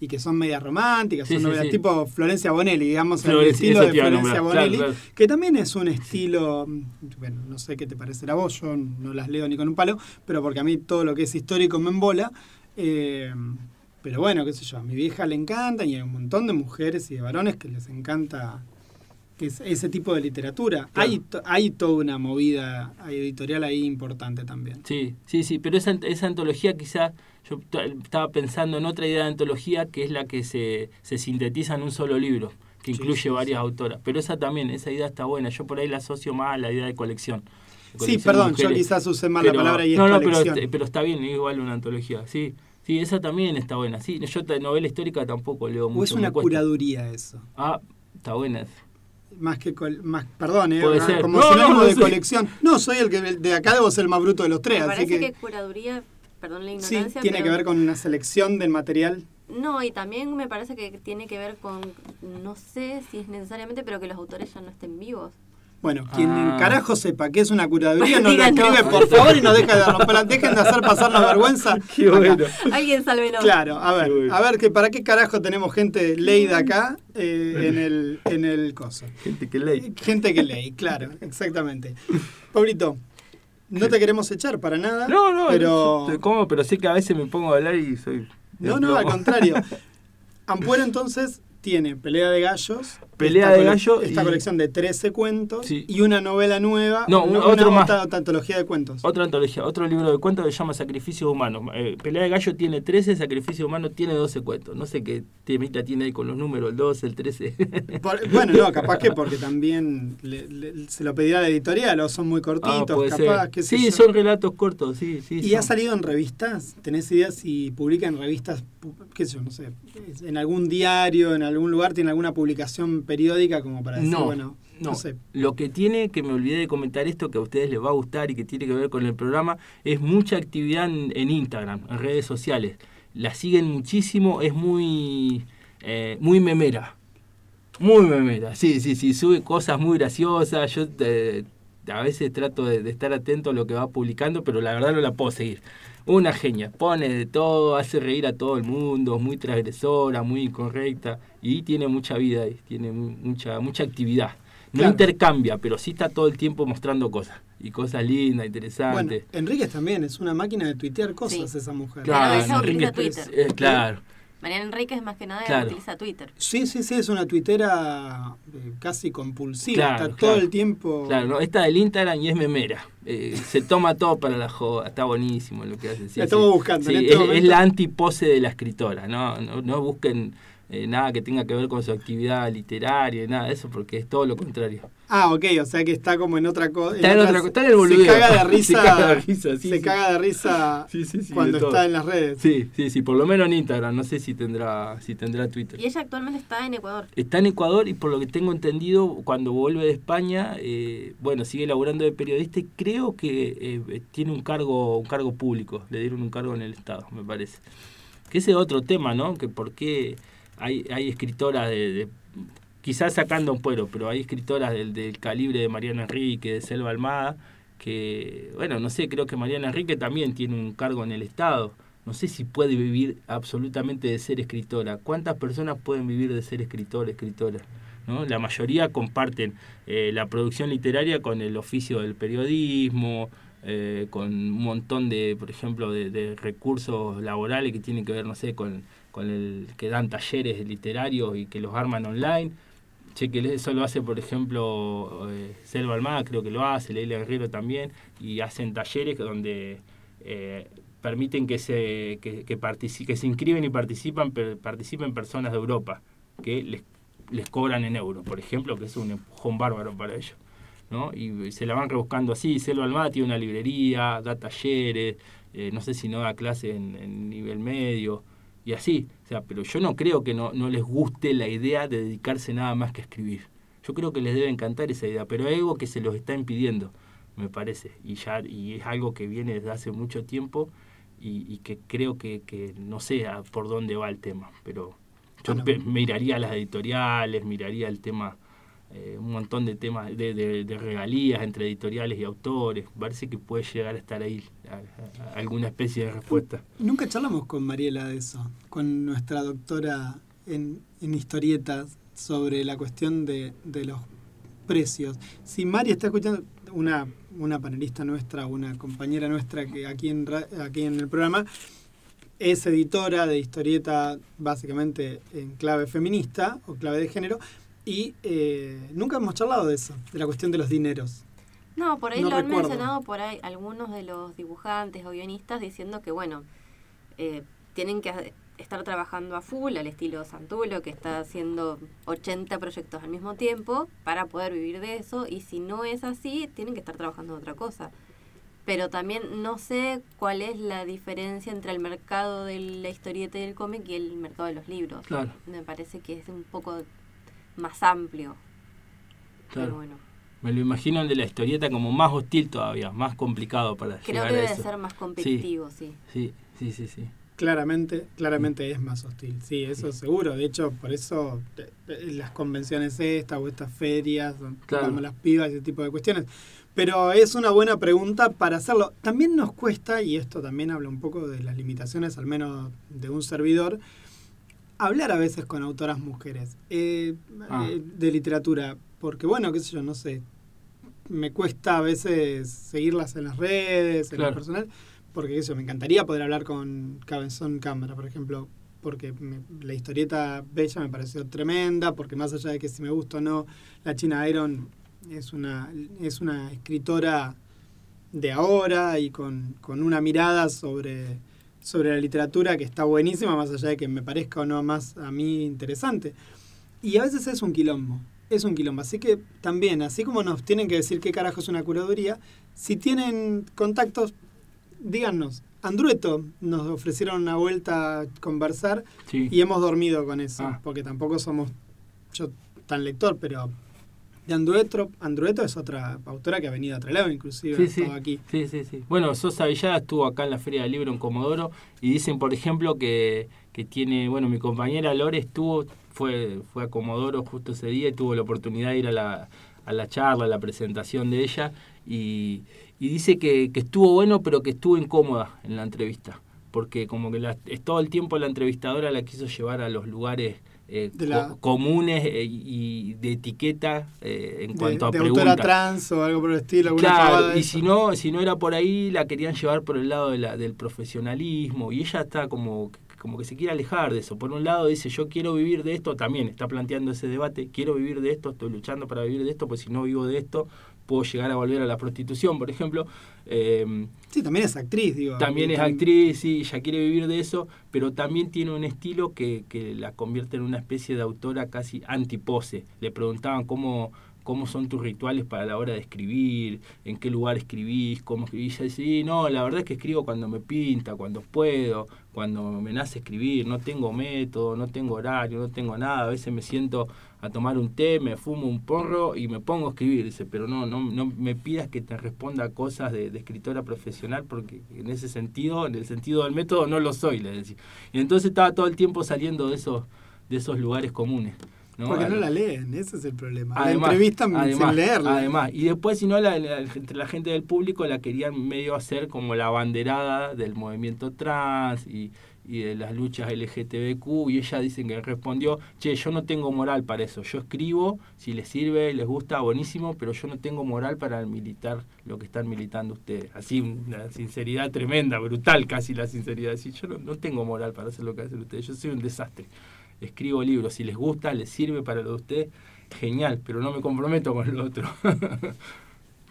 y que son medias románticas, Sí, son sí, novelas sí. tipo Florencia Bonelli, digamos, el estilo eso de Florencia claro, Bonelli, claro. que también es un estilo, mm, bueno, no sé qué te parecerá a vos, yo no las leo ni con un palo, pero porque a mí todo lo que es histórico me embola. eh, pero bueno, qué sé yo, a mi vieja le encanta y hay un montón de mujeres y de varones que les encanta es- ese tipo de literatura. Claro. Hay, to- hay toda una movida editorial ahí importante también. sí, sí, sí. Pero esa, esa antología quizás, yo estaba pensando en otra idea de antología que es la que se, se sintetiza en un solo libro, que Sí, incluye sí, varias autoras. Pero esa también, esa idea está buena. Yo por ahí la asocio más a la idea de colección. Sí, Colección perdón, yo quizás usé mal la Pero- palabra y es no, no, pero, colección. este- pero está bien, igual una antología, sí. Sí, esa también está buena. Sí, yo novela histórica tampoco leo mucho. o es una curaduría eso. Ah, está buena. Más que col- más, perdón, eh, como No, sinónimo no, no de colección. No, soy el que de acá debo ser el más bruto de los tres, Me así parece que, que, curaduría, perdón la sí, tiene pero- que ver con una selección del material. No, y también me parece que tiene que ver con, no sé si es necesariamente, pero que los autores ya no estén vivos. Bueno, quien Ah. carajo sepa que es una curaduría, no [LAUGHS] lo escribe, por favor, y no deja de romper. Dejen de hacer pasarnos vergüenza. [LAUGHS] Qué bueno. Alguien sálvenos. Claro, a ver, bueno. a ver, que ¿para qué carajo tenemos gente leída acá eh, en, el, en el coso? Gente que lee. Gente que lee, claro, exactamente. Pablito, no te queremos echar para nada, No, no, pero... yo- ¿cómo? Pero sé que a veces me pongo a hablar y soy. No, no, al contrario. [LAUGHS] Ampuero entonces tiene Pelea de Gallos. Pelea de cole- Gallo Esta y- colección de 13 cuentos Sí. y una novela nueva. No, una, otro una más. antología de cuentos. Otra antología, otro libro de cuentos que se llama Sacrificios Humanos. Eh, Pelea de Gallo tiene 13, Sacrificios Humanos tiene 12 cuentos. No sé qué temita tiene ahí con los números, el 12, el 13. [LAUGHS] Por- bueno, no, capaz que porque también le- le- se lo pedirá la editorial o son muy cortitos, Ah, puede capaz, sé Sí, son relatos cortos, sí, sí. ¿Y son. ha salido en revistas? ¿Tenés idea si publica en revistas, qué sé yo, no sé, en algún diario, en algún lugar, tiene alguna publicación periódica como para decir, No, bueno, no, no. sé. Lo que tiene, que me olvidé de comentar esto, que a ustedes les va a gustar y que tiene que ver con el programa, es mucha actividad en, en Instagram, en redes sociales. La siguen muchísimo, es muy, eh, muy memera. Muy memera, sí, sí, sí, sube cosas muy graciosas. Yo eh, a veces trato de, de estar atento a lo que va publicando, pero la verdad no la puedo seguir. Una genia, pone de todo, hace reír a todo el mundo, es muy transgresora, muy incorrecta y tiene mucha vida ahí, tiene mu- mucha, mucha actividad. No Claro. intercambia, pero sí está todo el tiempo mostrando cosas. Y cosas lindas, Bueno, interesantes. Enríquez también es una máquina de tuitear cosas Sí. esa mujer. Claro, utiliza es- eh, claro. Mariana Enríquez más que nada Claro. utiliza Twitter. Sí, sí, sí, es una tuitera eh, casi compulsiva, Claro, está claro. todo el tiempo... Claro, no, esta del Instagram y es memera. Eh, se toma todo para la joda, está buenísimo lo que hace. sí, La estamos sí. buscando en Sí, este es, es la antipose de la escritora, no, no, no busquen eh, nada que tenga que ver con su actividad literaria, nada de eso, porque es todo lo contrario. Ah, ok, o sea que está como en otra cosa. Está en otra está en el Se boludeo. caga de [LAUGHS] risa. Se caga de risa, sí, se sí. caga de risa [LAUGHS] Sí, sí, sí, cuando de está en las redes. Sí, sí, sí, por lo menos en Instagram, no sé si tendrá, si tendrá Twitter. Y ella actualmente está en Ecuador. Está en Ecuador y por lo que tengo entendido, cuando vuelve de España, eh, bueno, sigue laburando de periodista y creo que eh, tiene un cargo, un cargo público, le dieron un cargo en el Estado, me parece. Que ese es otro tema, ¿no? Que por qué hay, hay escritoras de, de- quizás sacando un pueblo, pero hay escritoras del, del calibre de Mariana Enrique, de Selva Almada, que, bueno, no sé, creo que Mariana Enrique también tiene un cargo en el Estado. No sé si puede vivir absolutamente de ser escritora. ¿Cuántas personas pueden vivir de ser escritor, escritora? ¿No? La mayoría comparten eh, la producción literaria con el oficio del periodismo, eh, con un montón de, por ejemplo, de, de recursos laborales que tienen que ver, no sé, con, con el que dan talleres literarios y que los arman online. Che, que eso lo hace, por ejemplo, eh, Selva Almada, creo que lo hace, Leila Guerrero también, y hacen talleres donde eh, permiten que se, que, que, que se inscriben y participan, per- participen personas de Europa, que les, les cobran en euros, por ejemplo, que es un empujón bárbaro para ellos. ¿no? Y se la van rebuscando así. Selva Almada tiene una librería, da talleres, eh, no sé si no da clase en, en nivel medio, y así. O sea, pero yo no creo que no, no les guste la idea de dedicarse nada más que a escribir. Yo creo que les debe encantar esa idea, pero hay algo que se los está impidiendo, me parece, y ya y es algo que viene desde hace mucho tiempo y, y que creo que, que no sé a por dónde va el tema, pero yo Bueno. miraría las editoriales, miraría el tema, eh, un montón de temas de, de- de regalías entre editoriales y autores, parece que puede llegar a estar ahí alguna especie de respuesta. Nunca charlamos con Mariela de eso, con nuestra doctora en, historietas sobre la cuestión de, los precios. Si Mari está escuchando, una, una panelista nuestra, una compañera nuestra que aquí en, aquí en el programa, es editora de historieta básicamente en clave feminista o clave de género, y eh, nunca hemos charlado de eso, de la cuestión de los dineros. No, por ahí No lo han mencionado por ahí algunos de los dibujantes o guionistas diciendo que, bueno, eh, tienen que estar trabajando a full al estilo Santulo, que está haciendo 80 proyectos al mismo tiempo para poder vivir de eso, y si no es así, tienen que estar trabajando en otra cosa. Pero también no sé cuál es la diferencia entre el mercado de la historieta y del cómic y el mercado de los libros. Claro. Me parece que es un poco más amplio. Claro. Pero bueno, Me lo imagino el de la historieta como más hostil todavía, más complicado para creo llegar que a debe eso. ser más competitivo, sí. Sí, sí, sí, sí. Claramente, claramente es más hostil, sí, eso seguro. De hecho, por eso las convenciones estas o estas ferias, donde Claro. vamos las pibas y ese tipo de cuestiones. Pero es una buena pregunta para hacerlo. También nos cuesta, y esto también habla un poco de las limitaciones, al menos de un servidor, hablar a veces con autoras mujeres eh, Ah. eh, de literatura. Porque, bueno, qué sé yo, no sé. Me cuesta a veces seguirlas en las redes, en Claro. lo personal, porque eso, me encantaría poder hablar con Cabezón Cámara, por ejemplo, porque me- la historieta Bella me pareció tremenda, porque más allá de que si me gusta o no, la China Iron es una, es una escritora de ahora y con, con una mirada sobre, sobre la literatura que está buenísima, más allá de que me parezca o no más a mí interesante. Y a veces es un quilombo, es un quilombo. Así que también, así como nos tienen que decir qué carajo es una curaduría, si tienen contactos, díganos. Andrueto nos ofrecieron una vuelta a conversar Sí. y hemos dormido con eso, Ah. porque tampoco somos yo tan lector, pero de Andrueto, Andrueto es otra autora que ha venido a Trelew, inclusive, Sí, sí, aquí. sí, sí, sí. Bueno, Sosa Villada estuvo acá en la Feria del Libro en Comodoro y dicen, por ejemplo, que, que tiene, bueno, mi compañera Lore estuvo, fue, fue a Comodoro justo ese día y tuvo la oportunidad de ir a la, a la charla, a la presentación de ella. Y, y dice que, que estuvo bueno, pero que estuvo incómoda en la entrevista, porque como que la, es todo el tiempo la entrevistadora la quiso llevar a los lugares eh, De la- co- comunes eh, y de etiqueta eh, en De, cuanto a de preguntas. autora trans o algo por el estilo, Claro, y si no, si no era por ahí, la querían llevar por el lado de la, del profesionalismo. Y ella está como, como que se quiere alejar de eso. Por un lado dice, yo quiero vivir de esto, también está planteando ese debate, quiero vivir de esto, estoy luchando para vivir de esto, pues si no vivo de esto, puedo llegar a volver a la prostitución, por ejemplo. Eh, Sí, también es actriz, digo. también es actriz, sí, ella quiere vivir de eso, pero también tiene un estilo que, que la convierte en una especie de autora casi antipose. Le preguntaban cómo, cómo son tus rituales para la hora de escribir, en qué lugar escribís, cómo escribís. Y ella dice, sí, no, la verdad es que escribo cuando me pinta, cuando puedo, cuando me nace escribir, no tengo método, no tengo horario, no tengo nada. A veces me siento a tomar un té, me fumo un porro y me pongo a escribir. Dice, pero no, no, no me pidas que te responda cosas de, de escritora profesional porque en ese sentido, en el sentido del método, no lo soy, le decía. Y entonces estaba todo el tiempo saliendo de esos, de esos lugares comunes. ¿No? Porque no la leen, ese es el problema. la Además, entrevistan además, sin leerla. Además, y después, si no, la, la- entre la gente del público la querían medio hacer como la banderada del movimiento trans y, y de las luchas LGTBQ. Y ella dicen que respondió: Che, yo no tengo moral para eso. Yo escribo, si les sirve, les gusta, buenísimo, pero yo no tengo moral para militar lo que están militando ustedes. Así, una sinceridad tremenda, brutal casi la sinceridad. Decir, yo no, no tengo moral para hacer lo que hacen ustedes. Yo soy un desastre escribo libros, si les gusta, les sirve para lo de ustedes, genial, pero no me comprometo con lo otro. [LAUGHS]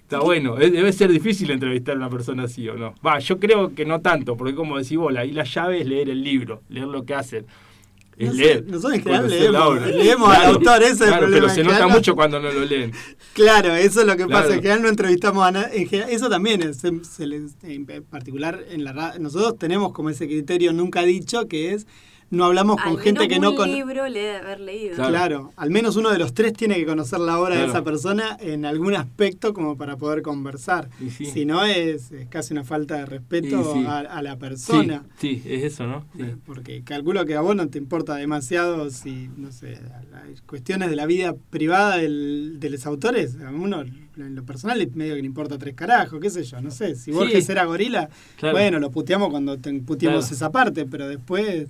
Está bueno, debe ser difícil entrevistar a una persona así o no. Va, yo creo que no tanto, porque como decís vos, ahí la llave es leer el libro, leer lo que hacen. Es No leer. nosotros en general leemos, leemos al autor, ese es el claro, problema, Pero se en nota general- mucho cuando no lo leen. Claro, eso es lo que pasa. Claro. En general no entrevistamos a nadie. Eso también es, se- se les- en particular en la Nosotros tenemos como ese criterio nunca dicho que es no hablamos con Al gente menos que no un conoce. libro le debe haber leído. Claro. Claro, al menos uno de los tres tiene que conocer la obra de esa persona en algún aspecto como para poder conversar. Sí. Si no, es, es casi una falta de respeto sí. a, a la persona. Sí, sí, es eso, ¿no? Sí. Porque calculo que a vos no te importa demasiado si, no sé, las cuestiones de la vida privada del- de los autores. A uno, en lo personal, medio que le importa tres carajos, qué sé yo, no sé. Si Borges Sí. era gorila, Claro. bueno, lo puteamos cuando te, puteamos Claro. esa parte, pero después,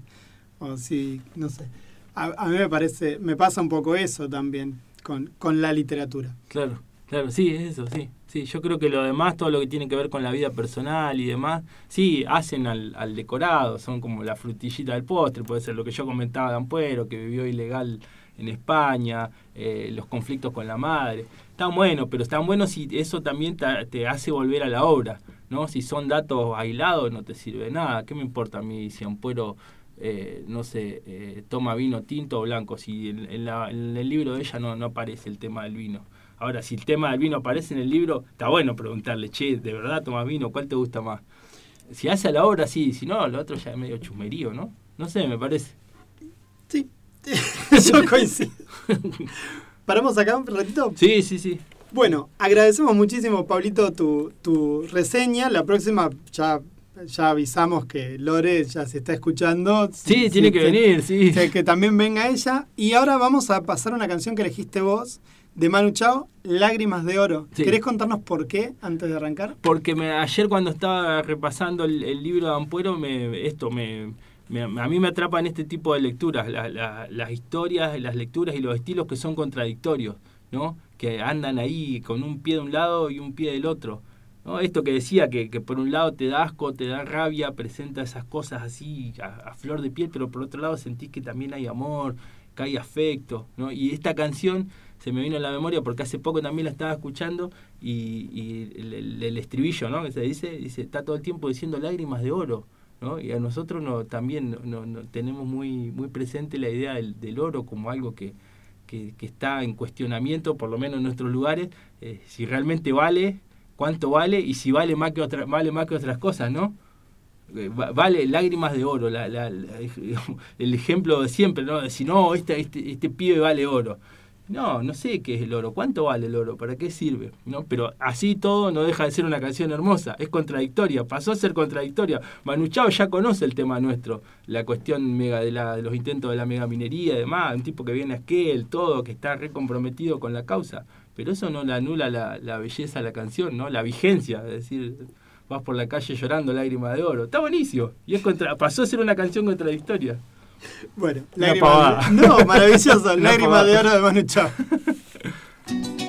o si, no sé. A, a mí me parece, me pasa un poco eso también con, con la literatura. Claro, claro, sí, es eso, sí. Sí, yo creo que lo demás, todo lo que tiene que ver con la vida personal y demás, sí, hacen al, al decorado, son como la frutillita del postre, puede ser lo que yo comentaba de Ampuero, que vivió ilegal en España, eh, los conflictos con la madre. Están buenos, pero están buenos si eso también te, hace volver a la obra, ¿no? Si son datos aislados no te sirve nada. ¿Qué me importa a mí si Ampuero, eh, no sé, eh, toma vino tinto o blanco? Si en, en la- en el libro de ella no, no aparece el tema del vino. Ahora, si el tema del vino aparece en el libro, está bueno preguntarle, che, ¿de verdad tomas vino? ¿Cuál te gusta más? Si hace a la obra, sí. Si no, lo otro ya es medio chumerío, ¿no? No sé, me parece. Sí, [LAUGHS] yo coincido. ¿Paramos acá un ratito? Sí, sí, sí. Bueno, agradecemos muchísimo, Pablito, tu, tu reseña. La próxima ya, ya avisamos que Lore ya se está escuchando. Sí, tiene que venir, sí. que, que también venga ella. Y ahora vamos a pasar una canción que elegiste vos, de Manu Chao, Lágrimas de Oro. Sí. ¿Querés contarnos por qué antes de arrancar? Porque me, ayer cuando estaba repasando el, el libro de Ampuero, me, esto me, me- a mí me atrapan este tipo de lecturas, la- la- las historias, las lecturas y los estilos que son contradictorios, ¿no? Que andan ahí con un pie de un lado y un pie del otro. Esto que decía, que, por un lado te da asco, te da rabia, presenta esas cosas así a, flor de piel, pero por otro lado sentís que también hay amor, que hay afecto, ¿no? Y esta canción se me vino a la memoria porque hace poco también la estaba escuchando y, el, estribillo, ¿no? Que se dice, está todo el tiempo diciendo lágrimas de oro, ¿no? Y a nosotros no, también tenemos muy, presente la idea del, oro como algo que está en cuestionamiento, por lo menos en nuestros lugares, eh, si realmente vale, cuánto vale y si vale más que, otra, vale más que otras cosas, ¿no? Eh, va- Vale lágrimas de oro, la- la- la- [LAUGHS] el ejemplo de siempre, ¿no? Si no, este, este, este pibe vale oro. No, no sé qué es el oro, cuánto vale el oro, para qué sirve, ¿no? Pero así todo no deja de ser una canción hermosa, es contradictoria, pasó a ser contradictoria. Manu Chao ya conoce el tema nuestro, la cuestión mega de, la, de los intentos de la megaminería y demás, un tipo que viene a Esquel, todo, que está recomprometido con la causa, pero eso no le anula la, la belleza de la canción, ¿no? La vigencia, es decir, vas por la calle llorando lágrimas de oro, está buenísimo, y es contra, pasó a ser una canción contradictoria. Bueno, pavada. de, No, maravilloso. [LAUGHS] Pavada. de Oro de Manu Chao. [LAUGHS]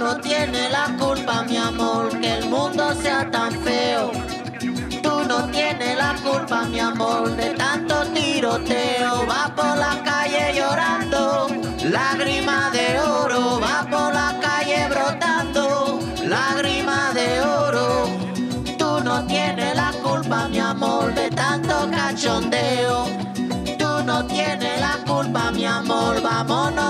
no tienes la culpa, mi amor, que el mundo sea tan feo. Tú no tienes la culpa, mi amor, de tanto tiroteo. Va por la calle llorando, lágrima de oro. Va por la calle brotando, lágrima de oro. Tú no tienes la culpa, mi amor, de tanto cachondeo. Tú no tienes la culpa, mi amor, vámonos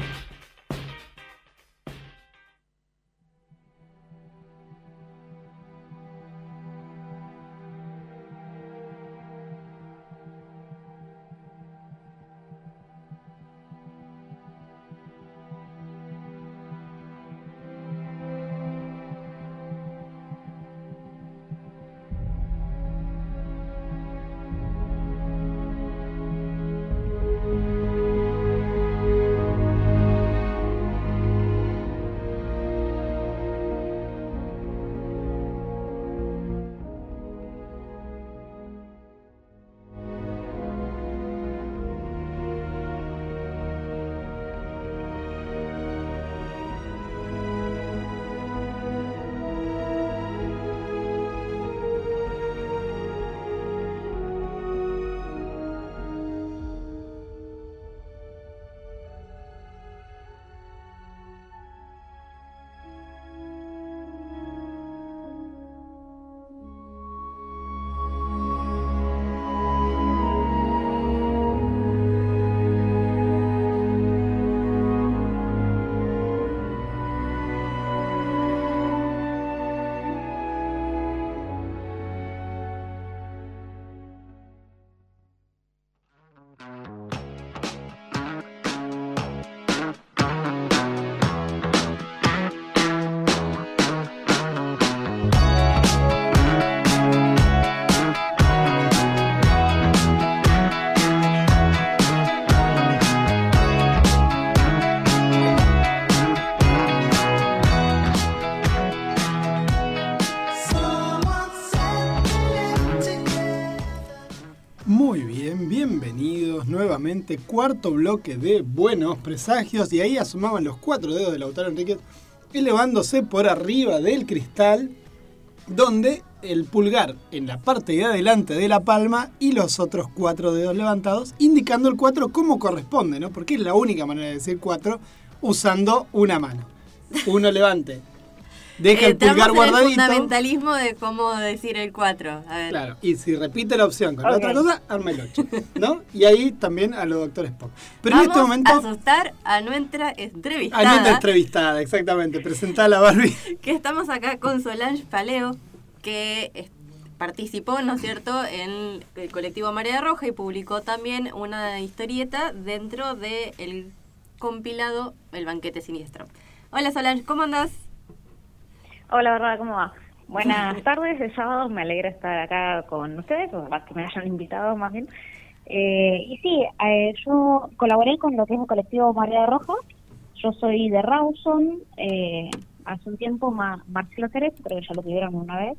nuevamente. Cuarto bloque de Buenos Presagios. Y ahí asomaban los cuatro dedos de Lautaro Enríquez elevándose por arriba del cristal, donde el pulgar en la parte de adelante de la palma y los otros cuatro dedos levantados, indicando el cuatro como corresponde, ¿no? Porque es la única manera de decir cuatro usando una mano. Uno levante. Deja el pulgar en el guardadito. fundamentalismo de cómo decir el 4. A ver. Claro, y si repite la opción con la Ok. otra cosa, arma el 8, ¿no? Y ahí también a los doctores Spock. Pero en este momento, a asustar a nuestra entrevistada. a nuestra entrevistada, exactamente, presentada la Barbie. [LAUGHS] que estamos acá con Solange Paleo, que es- participó, ¿no es cierto?, en el colectivo Marea Roja y publicó también una historieta dentro del compilado El Banquete Siniestro. Hola Solange, ¿cómo andás? Hola, ¿verdad? ¿Cómo va? Buenas [LAUGHS] tardes, el sábado me alegra estar acá con ustedes, o que me hayan invitado más bien. Eh, y sí, eh, yo colaboré con lo que es el colectivo Marea Roja. Yo soy de Rawson. Eh, hace un tiempo Ma- Marcelo Jerez, creo que ya lo tuvieron una vez,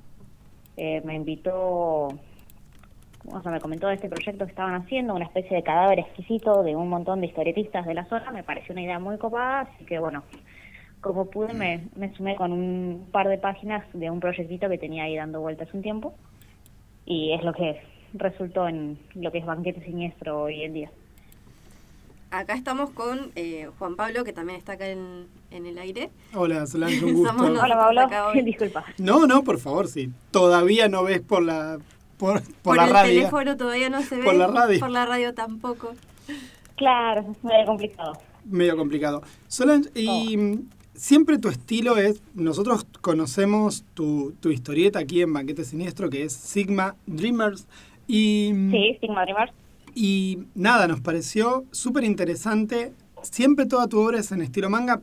eh, me invitó, o sea, me comentó de este proyecto que estaban haciendo, una especie de cadáver exquisito de un montón de historietistas de la zona. Me pareció una idea muy copada, así que bueno, como pude me, me sumé con un par de páginas de un proyectito que tenía ahí dando vueltas un tiempo y es lo que resultó en lo que es banquete siniestro hoy en día. Acá estamos con eh, Juan Pablo, que también está acá en, en el aire. Hola, Solange, un [LAUGHS] gusto. Hola Pablo, [LAUGHS] disculpa. No, no, por favor, si todavía no ves por la por, por Por, la el radio. teléfono todavía no se [LAUGHS] ve. Por la radio. Por la radio tampoco. Claro, es medio complicado. medio complicado. Solange, y mm, siempre tu estilo es, nosotros conocemos tu, tu historieta aquí en Banquete Siniestro, que es Sigma Dreamers, y, Sí, Sigma Dreamers. y nada, nos pareció súper interesante. Siempre toda tu obra es en estilo manga,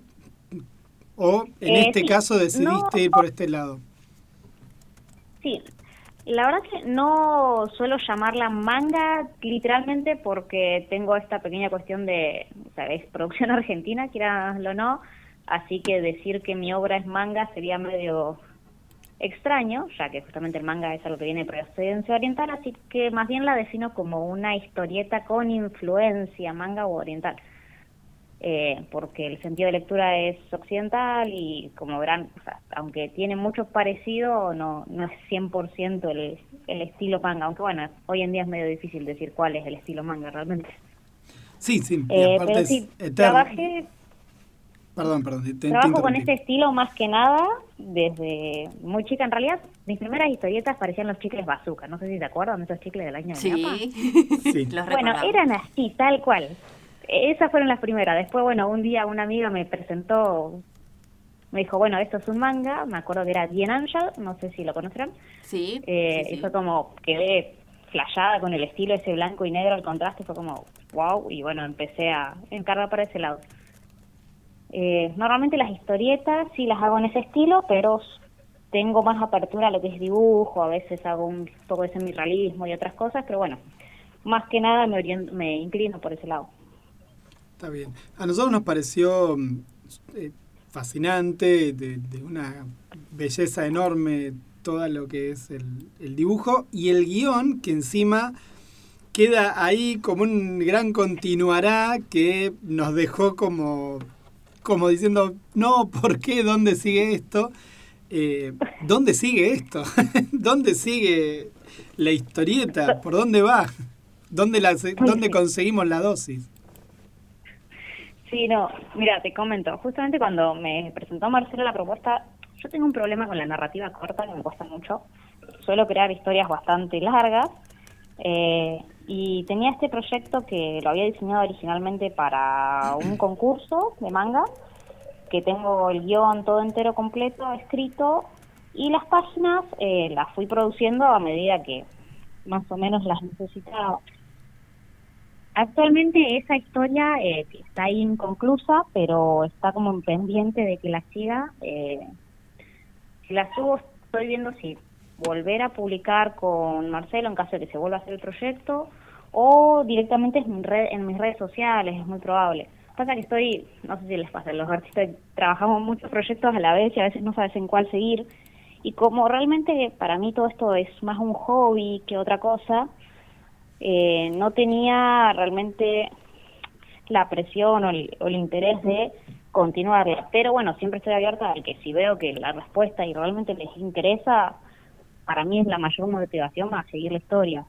o en Eh, este sí. caso decidiste No. ir por este lado. Sí, la verdad que no suelo llamarla manga literalmente porque tengo esta pequeña cuestión de, o sea, es producción [LAUGHS] argentina, quieranlo o no, así que decir que mi obra es manga sería medio extraño, ya que justamente el manga es algo que viene de procedencia oriental, así que más bien la defino como una historieta con influencia manga o oriental. eh, porque el sentido de lectura es occidental y como verán, o sea, aunque tiene mucho parecido, no, no es 100% el, el estilo manga, aunque bueno, hoy en día es medio difícil decir cuál es el estilo manga realmente. Sí, sí, y Eh, aparte pero es sí, eterno. trabajé, Perdón, perdón, te, te trabajo con interrumpí. este estilo más que nada desde muy chica. En realidad, mis primeras historietas parecían los chicles bazooka. No sé si te acuerdan de esos chicles del año de mi papá. Sí, [LAUGHS] Sí. los Bueno, eran así, tal cual. Esas fueron las primeras. Después, bueno, un día una amiga me presentó, me dijo, bueno, esto es un manga. Me acuerdo que era Dien Angel, no sé si lo conocerán. Sí, Eh, sí, Y sí. fue como, quedé flayada con el estilo ese blanco y negro, el contraste fue como, wow. Y bueno, empecé a encargar para ese lado. Eh, normalmente las historietas sí las hago en ese estilo, pero tengo más apertura a lo que es dibujo, a veces hago un poco de semirrealismo y otras cosas, pero bueno, más que nada me, orien- me inclino por ese lado. Está bien. A nosotros nos pareció mm, eh, fascinante, de, una belleza enorme todo lo que es el dibujo y el guion que encima queda ahí como un gran continuará que nos dejó como, como diciendo, no, ¿por qué? ¿Dónde sigue esto? Eh, ¿Dónde sigue esto? [LAUGHS] ¿Dónde sigue la historieta? ¿Por dónde va? ¿Dónde, la, ¿Dónde conseguimos la dosis? Sí, no, mira, te comento, justamente cuando me presentó Marcelo la propuesta, yo tengo un problema con la narrativa corta que me cuesta mucho. Suelo crear historias bastante largas eh, y tenía este proyecto que lo había diseñado originalmente para un [CLEARS THROAT] concurso de manga, que tengo el guion todo entero completo escrito y las páginas eh, las fui produciendo a medida que más o menos las necesitaba. Actualmente esa historia eh, está inconclusa, pero está como en pendiente de que la siga. Eh, si la subo, estoy viendo si volver a publicar con Marcelo en caso de que se vuelva a hacer el proyecto o directamente en, red, en mis redes sociales, es muy probable. Pasa que estoy, no sé si les pasa, los artistas trabajamos muchos proyectos a la vez y a veces no sabes en cuál seguir. Y como realmente para mí todo esto es más un hobby que otra cosa, eh, no tenía realmente la presión o el, o el interés de continuarla. Pero bueno, siempre estoy abierta a que si veo que la respuesta y realmente les interesa, para mí es la mayor motivación a seguir la historia.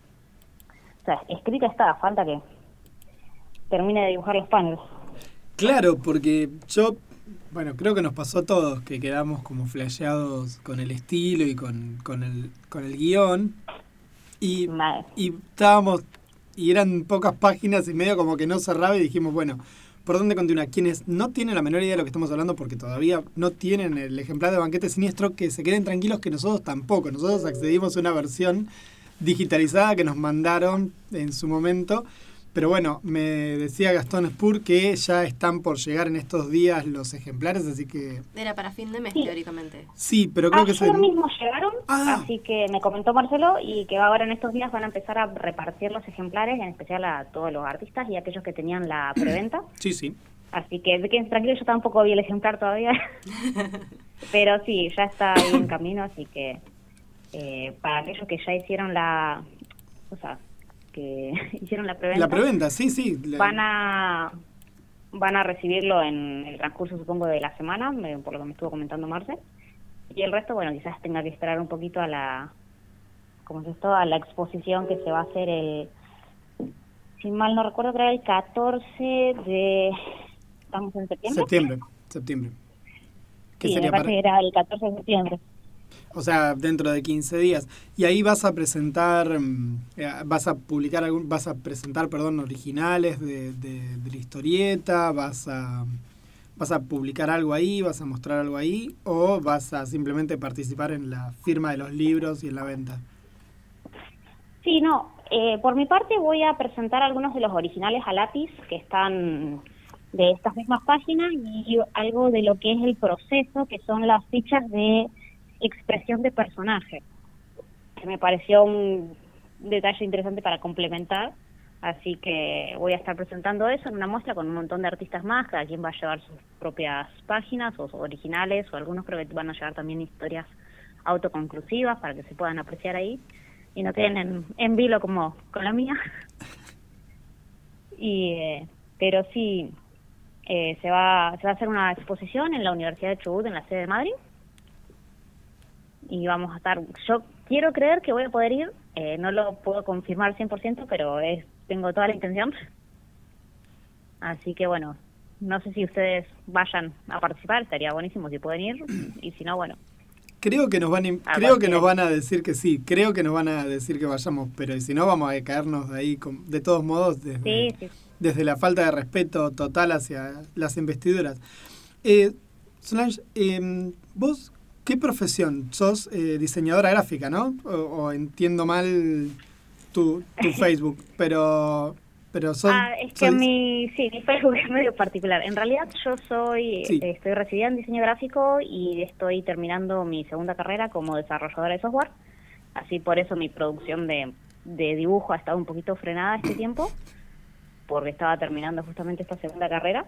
O sea, escrita está, falta que termine de dibujar los paneles. Claro, porque yo, bueno, creo que nos pasó a todos que quedamos como flasheados con el estilo y con, con, el, con el guion. Y, y estábamos, y eran pocas páginas y medio como que no cerraba y dijimos, bueno, ¿por dónde continuar? Quienes no tienen la menor idea de lo que estamos hablando porque todavía no tienen el ejemplar de Banquete Siniestro, que se queden tranquilos que nosotros tampoco. Nosotros accedimos a una versión digitalizada que nos mandaron en su momento. Pero bueno, me decía Gastón Spur que ya están por llegar en estos días los ejemplares, así que Era para fin de mes, Sí. teóricamente. sí, pero creo que Ayer se... mismo llegaron, Ah. así que me comentó Marcelo y que ahora en estos días van a empezar a repartir los ejemplares, en especial a todos los artistas y aquellos que tenían la [CLEARS THROAT] preventa. Sí, sí. Así que queden tranquilos, yo tampoco vi el ejemplar todavía. [LAUGHS] Pero sí, ya está ahí en camino, así que eh, para aquellos que ya hicieron la. O sea, que [LAUGHS] hicieron la preventa. La preventa, sí, sí. la- Van a. Van a recibirlo en el transcurso, supongo, de la semana, por lo que me estuvo comentando Marce. Y el resto, bueno, quizás tenga que esperar un poquito a la. ¿Cómo es esto? A la exposición que se va a hacer el. Si mal no recuerdo, creo el 14 de. ¿Estamos en septiembre? Septiembre, septiembre. ¿Qué Sí, sería me parece para- que era el 14 de septiembre. O sea, dentro de 15 días. Y ahí vas a presentar, mm, eh, vas a publicar, algún, vas a presentar, perdón, originales de, de- la historieta, vas a, vas a publicar algo ahí, vas a mostrar algo ahí, o vas a simplemente participar en la firma de los libros y en la venta. Sí, no. eh, por mi parte voy a presentar algunos de los originales a lápiz que están de estas mismas páginas y algo de lo que es el proceso, que son las fichas de expresión de personaje, que me pareció un detalle interesante para complementar. Así que voy a estar presentando eso en una muestra con un montón de artistas más, cada quien va a llevar sus propias páginas o originales, o algunos creo que van a llevar también historias autoconclusivas para que se puedan apreciar ahí y no queden en, en vilo como con la mía. [LAUGHS] y eh, Pero sí, Eh, se, va, se va a hacer una exposición en la Universidad de Chubut, en la sede de Madrid. Y vamos a estar, yo quiero creer que voy a poder ir, eh, no lo puedo confirmar 100%, pero es, tengo toda la intención. Así que bueno, no sé si ustedes vayan a participar, estaría buenísimo si pueden ir, y si no, bueno, Creo que nos van a, creo que nos van a decir que sí, creo que nos van a decir que vayamos, pero y si no vamos a caernos de ahí con- de todos modos desde, sí, sí. desde la falta de respeto total hacia las investiduras. Eh, Solange, eh, vos qué profesión? Sos eh, diseñadora gráfica, ¿no? O, o entiendo mal tu, tu [LAUGHS] Facebook, pero pero sos, Ah, es que sois- mi, sí, mi Facebook es medio particular. En realidad yo soy, Sí. eh, estoy recibida en diseño gráfico y estoy terminando mi segunda carrera como desarrolladora de software. Así por eso mi producción de, de dibujo ha estado un poquito frenada este tiempo, porque estaba terminando justamente esta segunda carrera.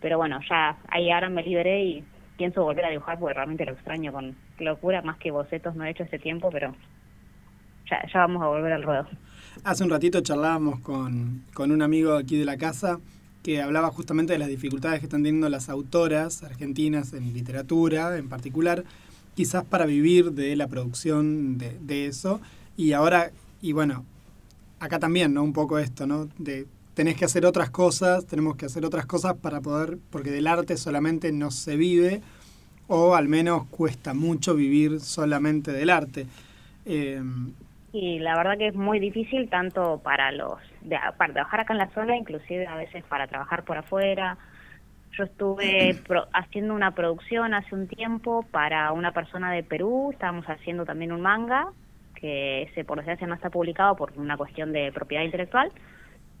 Pero bueno, ya ahí ahora me liberé y pienso volver a dibujar porque realmente lo extraño con locura, más que bocetos no he hecho este tiempo, pero ya, vamos a volver al ruedo. Hace un ratito charlábamos con, con un amigo aquí de la casa que hablaba justamente de las dificultades que están teniendo las autoras argentinas en literatura en particular, quizás para vivir de la producción de, de eso. Y ahora, y bueno, acá también, ¿no? Un poco esto, ¿no? De tenés que hacer otras cosas, tenemos que hacer otras cosas para poder, porque del arte solamente no se vive, o al menos cuesta mucho vivir solamente del arte. Eh, Y la verdad que es muy difícil tanto para los de, para trabajar acá en la zona, inclusive a veces para trabajar por afuera. Yo estuve [CLEARS THROAT] pro- haciendo una producción hace un tiempo para una persona de Perú, estábamos haciendo también un manga que ese por desgracia no está publicado por una cuestión de propiedad intelectual,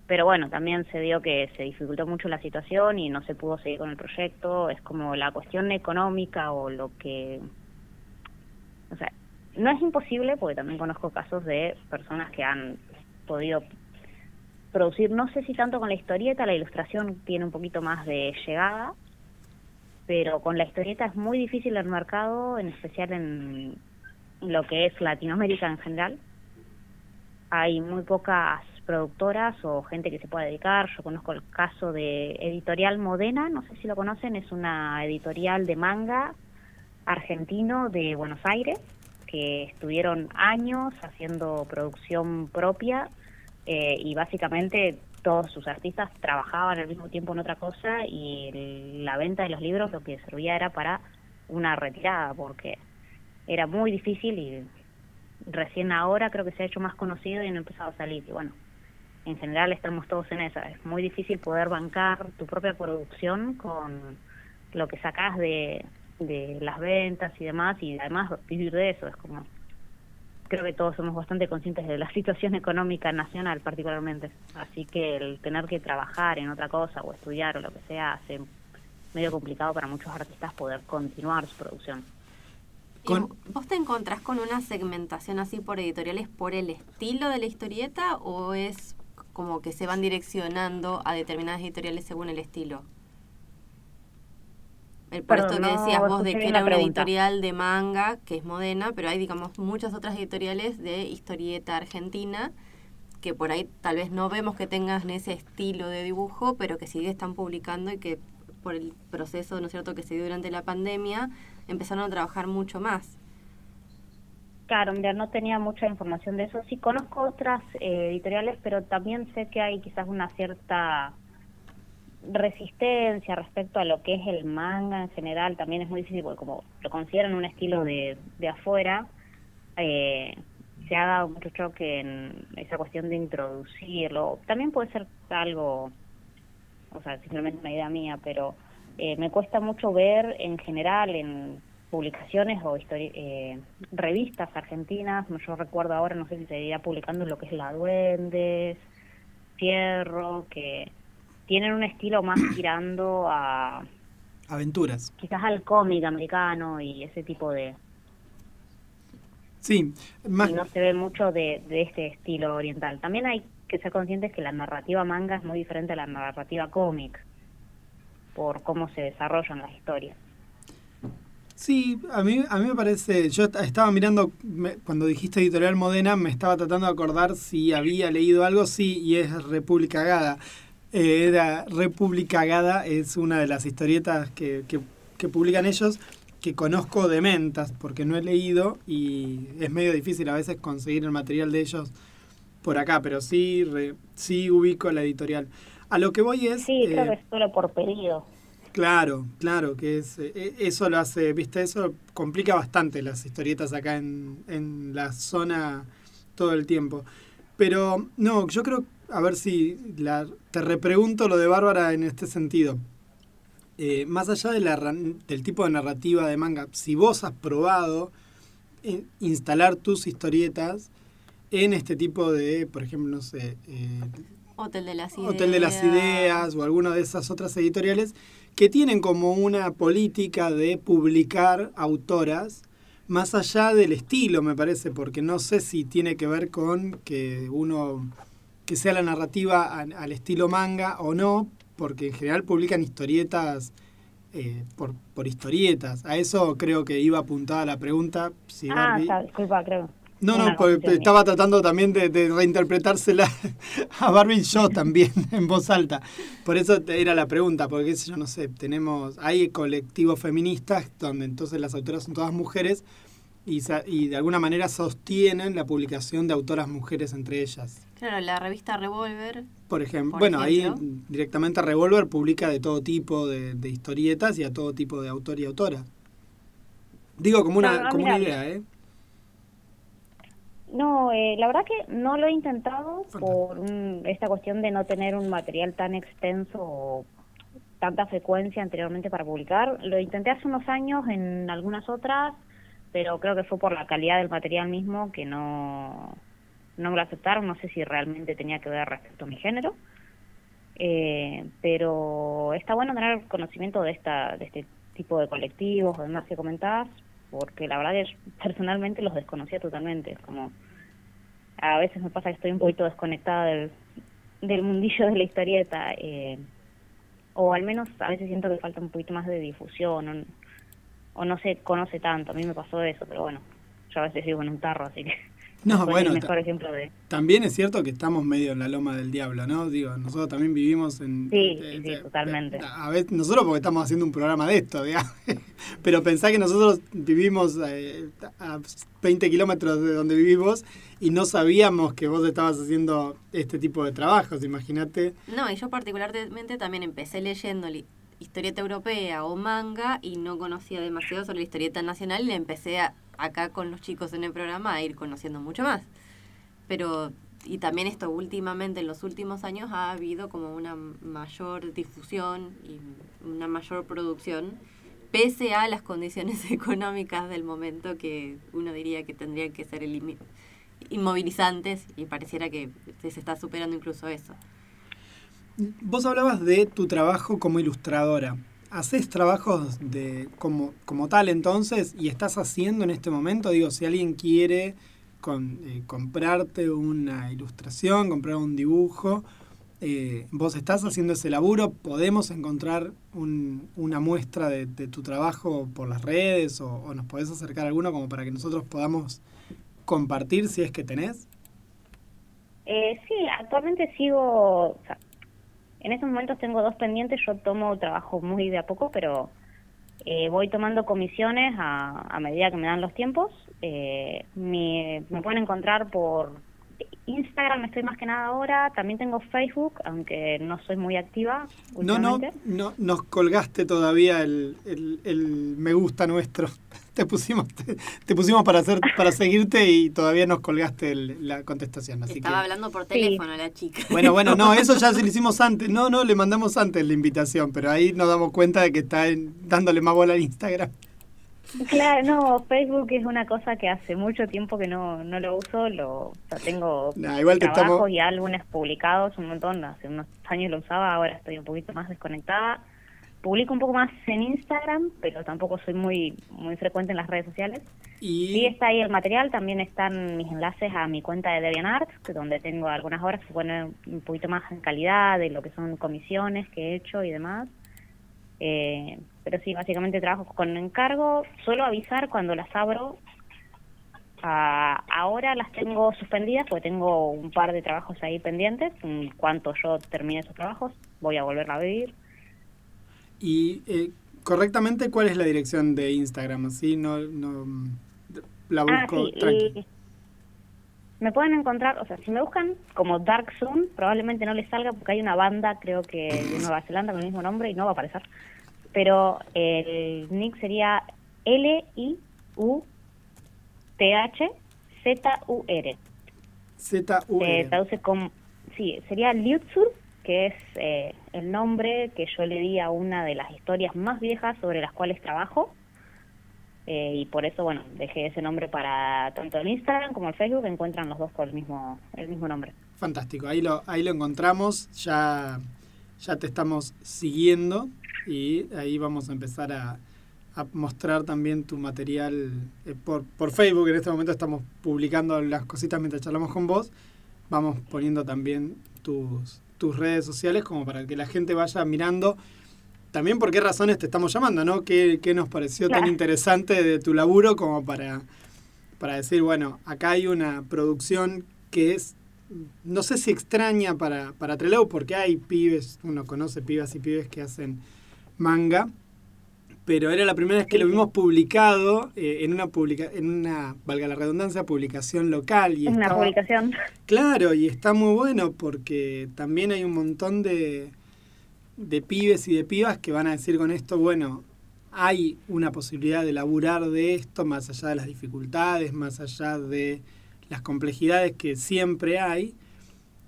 pero bueno, también se dio que se dificultó mucho la situación y no se pudo seguir con el proyecto, es como la cuestión económica o lo que o sea, no es imposible, porque también conozco casos de personas que han podido producir, no sé si tanto con la historieta, la ilustración tiene un poquito más de llegada, pero con la historieta es muy difícil el mercado, en especial en lo que es Latinoamérica en general. Hay muy pocas productoras o gente que se pueda dedicar. Yo conozco el caso de Editorial Modena, no sé si lo conocen, es una editorial de manga argentino de Buenos Aires, que estuvieron años haciendo producción propia eh, y básicamente todos sus artistas trabajaban al mismo tiempo en otra cosa y la venta de los libros lo que servía era para una retirada porque era muy difícil y recién ahora creo que se ha hecho más conocido y han empezado a salir y bueno en general estamos todos en esa. Es muy difícil poder bancar tu propia producción con lo que sacás de, de las ventas y demás y además vivir de eso. Es como creo que todos somos bastante conscientes de la [LAUGHS] situación económica nacional particularmente. Así que el tener que trabajar en otra cosa o estudiar o lo que sea hace medio complicado para muchos artistas poder continuar su producción. ¿Y Con- ¿Vos te encontrás con una segmentación así por editoriales por el estilo de la historieta o es como que se van direccionando a determinadas editoriales según el estilo? El, por Perdón, esto que no decías vos de que era una pregunta. editorial de manga, que es Modena, pero hay, digamos, muchas otras editoriales de historieta argentina que por ahí tal vez no vemos que tengan ese estilo de dibujo, pero que sí están publicando y que por el proceso, ¿no es cierto?, que se dio durante la pandemia, empezaron a trabajar mucho más. Claro, mira, no tenía mucha información de eso. Sí conozco otras eh, editoriales, pero también sé que hay quizás una cierta resistencia respecto a lo que es el manga en general. También es muy difícil porque como lo consideran un estilo de, de afuera, eh, se ha dado mucho choque en esa cuestión de introducirlo. También puede ser algo, o sea, simplemente una idea mía, pero eh, me cuesta mucho ver en general en publicaciones o eh, revistas argentinas, yo recuerdo ahora, no sé si seguirá publicando lo que es La Duendes, Fierro, que tienen un estilo más [CLEARS THROAT] tirando a aventuras. quizás al cómic americano y ese tipo de... Sí, más, Y no se ve mucho de, de este estilo oriental. También hay que ser conscientes que la narrativa manga es muy diferente a la narrativa cómic, por cómo se desarrollan las historias. Sí, a mí, a mí me parece, yo est- estaba mirando, me- cuando dijiste editorial Modena, me estaba tratando de acordar si había leído algo, sí, y es República Gada. Eh, era República Gada, es una de las historietas que, que- que publican ellos que conozco de mentas porque no he leído y es medio difícil a veces conseguir el material de ellos por acá, pero sí, re- sí ubico la editorial. A lo que voy es... Sí, creo eh, que es solo por pedido. Claro, claro, que es eh, eso lo hace, viste, eso complica bastante las historietas acá en, en la zona todo el tiempo. Pero no, yo creo, a ver si la, te repregunto lo de Bárbara en este sentido. Eh, más allá de la, del tipo de narrativa de manga, si vos has probado eh, instalar tus historietas en este tipo de, por ejemplo, no sé, eh, Hotel de las Ideas. Hotel de las Ideas o alguna de esas otras editoriales que tienen como una política de publicar autoras más allá del estilo, me parece, porque no sé si tiene que ver con que uno que sea la narrativa al estilo manga o no, porque en general publican historietas eh, por, por historietas. A eso creo que iba apuntada la pregunta. Si ah, Barbie- está, disculpa, creo. No, no, confusión. estaba tratando también de, de reinterpretársela [LAUGHS] a Barbie yo también [LAUGHS] en voz alta. Por eso era la pregunta, porque qué sé yo no sé, tenemos, hay colectivos feministas donde entonces las autoras son todas mujeres y, y de alguna manera sostienen la publicación de autoras mujeres entre ellas. Claro, la revista Revolver. Por ejemplo, Por bueno, ejemplo. ahí directamente Revolver publica de todo tipo de, de historietas y a todo tipo de autor y autora. Digo como una, Ah, como una idea, ¿eh? No, eh, la verdad que no lo he intentado por esta cuestión de no tener un material tan extenso o tanta frecuencia anteriormente para publicar. Lo intenté hace unos años en algunas otras, pero creo que fue por la calidad del material mismo que no, no me lo aceptaron. No sé si realmente tenía que ver respecto a mi género. Eh, pero está bueno tener conocimiento de esta de este tipo de colectivos o demás que comentabas porque la verdad que personalmente los desconocía totalmente como a veces me pasa que estoy un poquito desconectada del, del mundillo de la historieta eh, o al menos a veces siento que falta un poquito más de difusión o, o no se conoce tanto a mí me pasó eso pero bueno yo a veces vivo en un tarro así que No, bueno, el mejor ta- ejemplo de También es cierto que estamos medio en la loma del diablo, ¿no? Digo, nosotros también vivimos en... Sí, eh, sí, sí, eh, totalmente. A veces, nosotros porque estamos haciendo un programa de esto, digamos. [LAUGHS] Pero pensá que nosotros vivimos eh, a 20 kilómetros de donde vivimos y no sabíamos que vos estabas haciendo este tipo de trabajos, imagínate. No, y yo particularmente también empecé leyendo li- historieta europea o manga y no conocía demasiado sobre la historieta nacional y la empecé a- acá con los chicos en el programa a ir conociendo mucho más. Pero, y también esto últimamente, en los últimos años ha habido como una mayor difusión y una mayor producción, pese a las condiciones [LAUGHS] económicas del momento que uno diría que tendrían que ser inmovilizantes y pareciera que se está superando incluso eso. Vos hablabas de tu trabajo como ilustradora. ¿Haces trabajos de como, como tal entonces y estás haciendo en este momento? Digo, si alguien quiere con, eh, comprarte una ilustración, comprar un dibujo, eh, vos estás haciendo ese laburo, podemos encontrar un- una muestra de, tu trabajo por las redes o, o nos podés acercar alguno como para que nosotros podamos compartir si es que tenés. Eh, sí, actualmente sigo, en estos momentos tengo dos pendientes, yo tomo trabajo muy de a poco, pero eh, voy tomando comisiones a, a medida que me dan los tiempos. Eh, mi- me pueden encontrar por Instagram, estoy más que nada ahora, también tengo Facebook, aunque no soy muy activa No, no, no, nos colgaste todavía el, el- el me gusta nuestro. [LAUGHS] Te pusimos, te, te pusimos para hacer, para seguirte y todavía nos colgaste el- la contestación. Así Estaba que, hablando por teléfono la chica. bueno, bueno, no, [LAUGHS] eso ya se lo hicimos antes. No, no, le mandamos antes la invitación, pero ahí nos damos cuenta de que está en- dándole más bola al Instagram. Claro, no, Facebook es una cosa que hace mucho tiempo que no, no lo uso, lo, o sea, tengo Nah, igual te trabajos estamos- y álbumes publicados un montón, hace unos años lo usaba, ahora estoy un poquito más desconectada. Publico un poco más en Instagram, pero tampoco soy muy muy frecuente en las redes sociales. Y Sí está ahí el material, también están mis enlaces a mi cuenta de DeviantArt, donde tengo algunas horas que ponen un poquito más en calidad de lo que son comisiones que he hecho y demás. Eh, pero sí, básicamente trabajo con encargo, suelo avisar cuando las abro. Ah, ahora las tengo suspendidas porque tengo un par de trabajos ahí pendientes, en cuanto yo termine esos trabajos. voy a volverla a vivir. Y eh, correctamente, ¿cuál es la dirección de Instagram? Así no, no la Ah, busco sí, tranqui. y me pueden encontrar, o sea, si me buscan como Dark Zoom, probablemente no les salga porque hay una banda, creo que de Nueva Zelanda con el mismo nombre y no va a aparecer. Pero el nick sería L-I-U-T-H-Z-U-R. Z-U-R. Se traduce como, sí, sería Liutsur, que es eh, el nombre que yo le di a una de las historias más viejas sobre las cuales trabajo. Eh, y por eso, bueno, dejé ese nombre para tanto el Instagram como el Facebook, encuentran los dos con el mismo, el mismo nombre. Fantástico, ahí lo, ahí lo encontramos, ya, ya te estamos siguiendo y ahí vamos a empezar a, mostrar también tu material eh, por, por Facebook. En este momento estamos publicando las cositas mientras charlamos con vos. Vamos poniendo también tus, tus redes sociales como para que la gente vaya mirando. También por qué razones te estamos llamando, ¿no? ¿Qué, qué nos pareció tan interesante de tu laburo como para, para decir, bueno, acá hay una producción que es, no sé si extraña para, para Trelew, porque hay pibes, uno conoce pibas y pibes que hacen manga, pero era la primera vez que lo vimos publicado eh, en una publica en una, valga la redundancia, publicación local. Y Es una publicación. Claro, y está muy bueno porque también hay un montón de, de pibes y de pibas que van a decir con esto, bueno, hay una posibilidad de laburar de esto más allá de las dificultades, más allá de las complejidades que siempre hay,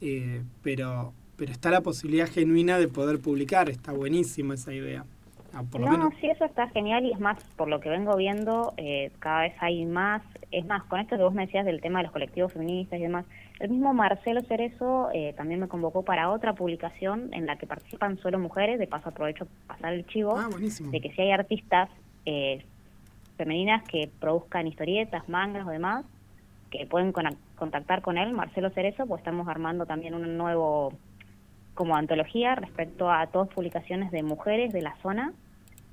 eh, pero, pero está la posibilidad genuina de poder publicar, está buenísima esa idea. Ah, por lo no, menos. sí, eso está genial y es más, por lo que vengo viendo, eh, cada vez hay más. Es más, con esto que vos me decías del tema de los colectivos feministas y demás, el mismo Marcelo Cerezo eh, también me convocó para otra publicación en la que participan solo mujeres. De paso, aprovecho para pasar el chivo Ah, de que si hay artistas eh, femeninas que produzcan historietas, mangas o demás, que pueden contactar con él, Marcelo Cerezo, pues estamos armando también un nuevo como antología respecto a todas publicaciones de mujeres de la zona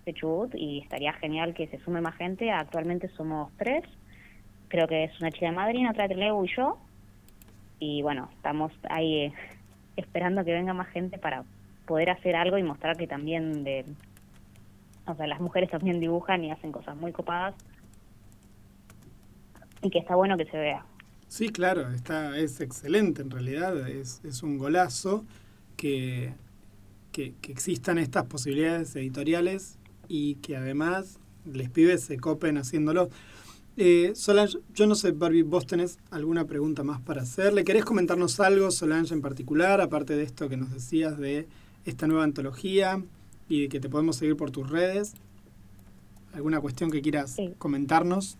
de Chubut y estaría genial que se sume más gente. Actualmente somos tres, creo que es una chica de Madrid, otra de Trelew y yo. Y bueno, estamos ahí eh, [LAUGHS] esperando que venga más gente para poder hacer algo y mostrar que también de o sea, las mujeres también dibujan y hacen cosas muy copadas y que está bueno que se vea. Sí, claro, está, es excelente en realidad, es, es un golazo que, que, que existan estas posibilidades editoriales y que además les pibes se copen haciéndolo. Eh, Solange, yo no sé, Barbie, vos tenés alguna pregunta más para hacerle. ¿Querés comentarnos algo, Solange, en particular, aparte de esto que nos decías de esta nueva antología y de que te podemos seguir por tus redes? ¿Alguna cuestión que quieras Sí. comentarnos?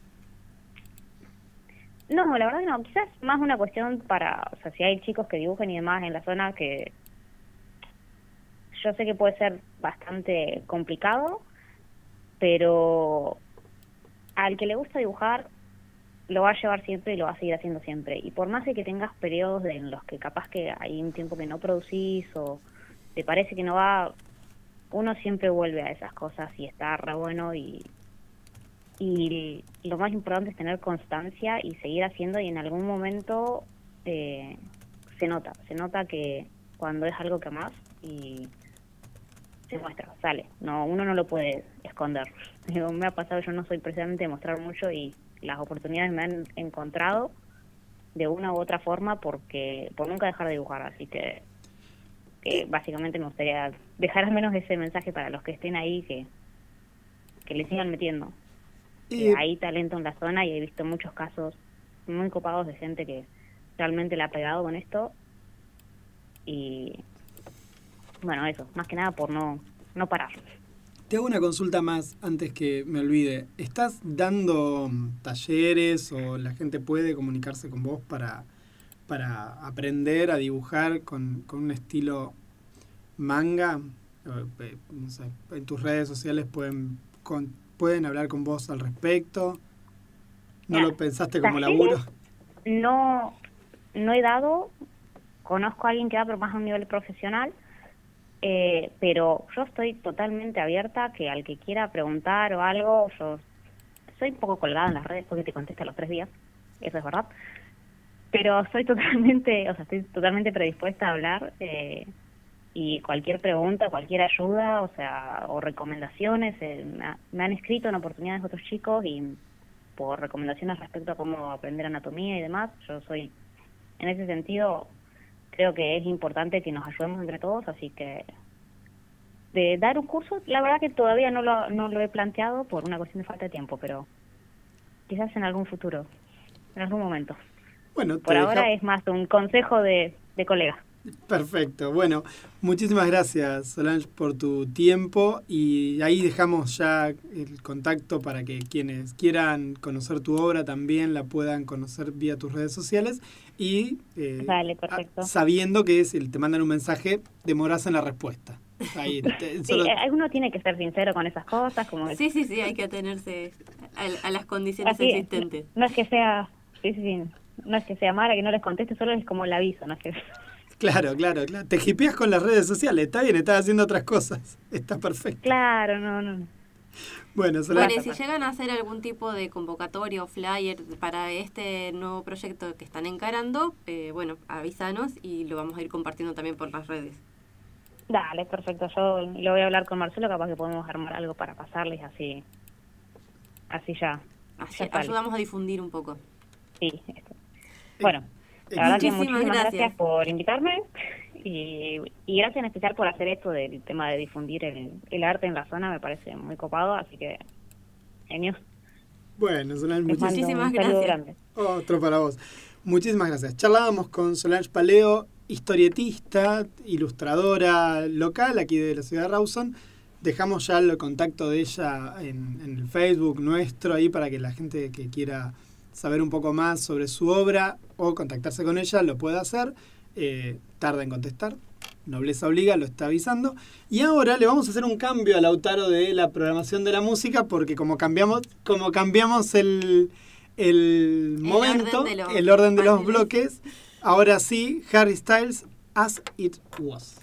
No, la verdad que no, quizás más una cuestión para, o sea, si hay chicos que dibujen y demás en la zona que yo sé que puede ser bastante complicado, pero al que le gusta dibujar lo va a llevar siempre y lo va a seguir haciendo siempre. Y por más de que tengas periodos en los que capaz que hay un tiempo que no producís o te parece que no va, uno siempre vuelve a esas cosas y está re bueno y, y lo más importante es tener constancia y seguir haciendo y en algún momento eh, se nota, se nota que cuando es algo que más y se muestra, sale, no uno no lo puede esconder. [LAUGHS] Digo, me ha pasado, yo no soy precisamente de mostrar mucho y las oportunidades me han encontrado de una u otra forma porque por nunca dejar de dibujar, así que, que básicamente me gustaría dejar al menos ese mensaje para los que estén ahí que, que le sigan metiendo. Que Eh, hay talento en la zona y he visto muchos casos muy copados de gente que realmente la ha pegado con esto y bueno eso más que nada por no no parar Te hago una consulta más antes que me olvide. ¿Estás dando mm, talleres o la gente puede comunicarse con vos para, para aprender a dibujar con, con un estilo manga? Eh, no sé, en tus redes sociales pueden, con- pueden hablar con vos al respecto. ¿No Mira, lo pensaste como laburo? no no he dado conozco a alguien que da pero más a un nivel profesional eh, pero yo estoy totalmente abierta que al que quiera preguntar o algo yo soy un poco colgada en las redes porque te contesto a los tres días eso es verdad. Pero estoy [LAUGHS] totalmente o sea estoy totalmente predispuesta a hablar eh, y cualquier pregunta, cualquier ayuda, o sea, o recomendaciones, eh, me han escrito en oportunidades otros chicos y por recomendaciones respecto a cómo aprender anatomía y demás, yo soy, en ese sentido, creo que es importante que nos ayudemos entre todos, así que de dar un curso, la verdad que todavía no lo, no lo he planteado por una cuestión de falta de tiempo, pero quizás en algún futuro, en algún momento. Bueno, Por ahora deja- es más un consejo de, de colega. Perfecto. Bueno, muchísimas gracias Solange por tu tiempo y ahí dejamos ya el contacto para que quienes quieran conocer tu obra también la puedan conocer vía tus redes sociales y eh, Dale, perfecto. a- sabiendo que si te mandan un mensaje demoras en la respuesta. Ahí, [LAUGHS] te- Sí, solo- eh, uno tiene que ser sincero con esas cosas, como Sí, sí, sí, hay que atenerse a, a las condiciones Así existentes. No es que sea, sí, sí, sí, no es que sea mala que no les conteste, solo es como el aviso, no es que Claro, claro, claro. Te hipeas con las redes sociales. Está bien, estás haciendo otras cosas. [LAUGHS] Está perfecto. Claro, no, no. Bueno. Bueno, y si llegan a hacer algún tipo de convocatoria o flyer para este nuevo proyecto que están encarando, eh, bueno, avísanos y lo vamos a ir compartiendo también por las redes. Dale, perfecto. Yo lo voy a hablar con Marcelo, capaz que podemos armar algo para pasarles así. Así ya. Así ya ayudamos a difundir un poco. Sí. esto. Bueno, la verdad que Muchísimas gracias. gracias. por invitarme y, y gracias en especial por hacer esto del tema de difundir el, el arte en la zona, me parece muy copado, así que genio. Bueno, Solange, muchísimas grande. Otro para vos. Muchísimas gracias. Charlábamos con Solange Paleo, historietista, ilustradora local aquí de la ciudad de Rawson. Dejamos ya el contacto de ella en, en el Facebook nuestro ahí para que la gente que quiera saber un poco más sobre su obra o contactarse con ella lo pueda hacer. Eh, tarda en contestar. Nobleza Obliga lo está avisando. Y ahora le vamos a hacer un cambio a Lautaro de la programación de la música porque como cambiamos, como cambiamos el, el momento, orden de los el orden de los bloques, ahora sí, Harry Styles, As It Was.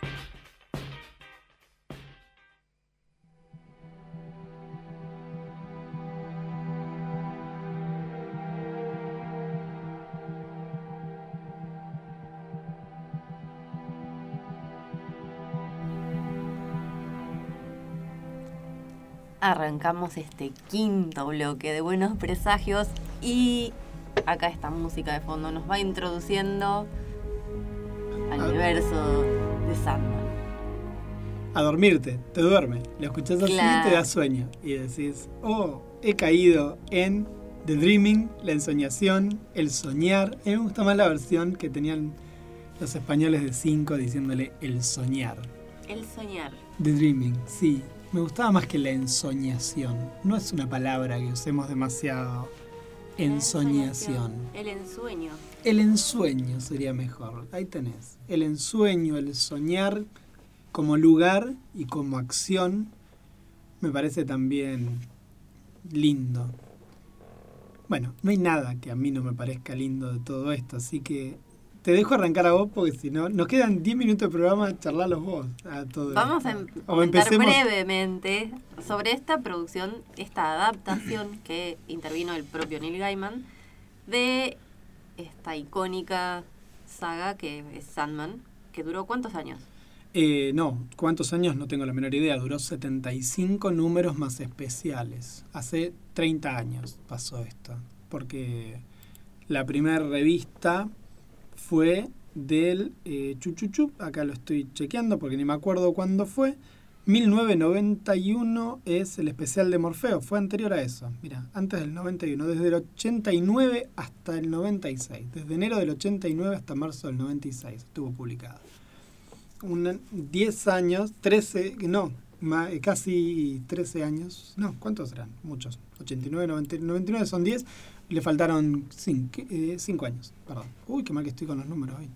Arrancamos este quinto bloque de buenos presagios y acá esta música de fondo nos va introduciendo al universo de Sandman. A dormirte, te duerme. Lo escuchás así Claro. y te da sueño. Y decís, oh, he caído en The Dreaming, la ensoñación, el soñar. A mí me gusta más la versión que tenían los españoles de 5 diciéndole el soñar. El soñar. The Dreaming, sí. Me gustaba más que la ensoñación. No es una palabra que usemos demasiado. Ensoñación. El ensueño. El ensueño sería mejor. Ahí tenés. El ensueño, el soñar como lugar y como acción me parece también lindo. Bueno, no hay nada que a mí no me parezca lindo de todo esto, así que te dejo arrancar a vos porque si no, nos quedan 10 minutos de programa, charlalos vos. A todo Vamos a em- O empecemos- brevemente sobre esta producción, esta adaptación que intervino el propio Neil Gaiman de esta icónica saga que es Sandman, que duró cuántos años? Eh, no, ¿cuántos años? No tengo la menor idea. Duró 75 números más especiales. Hace 30 años pasó esto. Porque la primera revista fue del eh, Chuchuchu. Acá lo estoy chequeando porque ni me acuerdo cuándo fue. 1991 es el especial de Morfeo. Fue anterior a eso. Mira, antes del 91. Desde el 89 hasta el 96. Desde enero del 89 hasta marzo del 96 estuvo publicado un 10 años, 13, no, eh, casi 13 años, no, ¿cuántos eran? Muchos, 89, 90, 99 son 10, le faltaron 5 años, perdón. Uy, qué mal que estoy con los números hoy.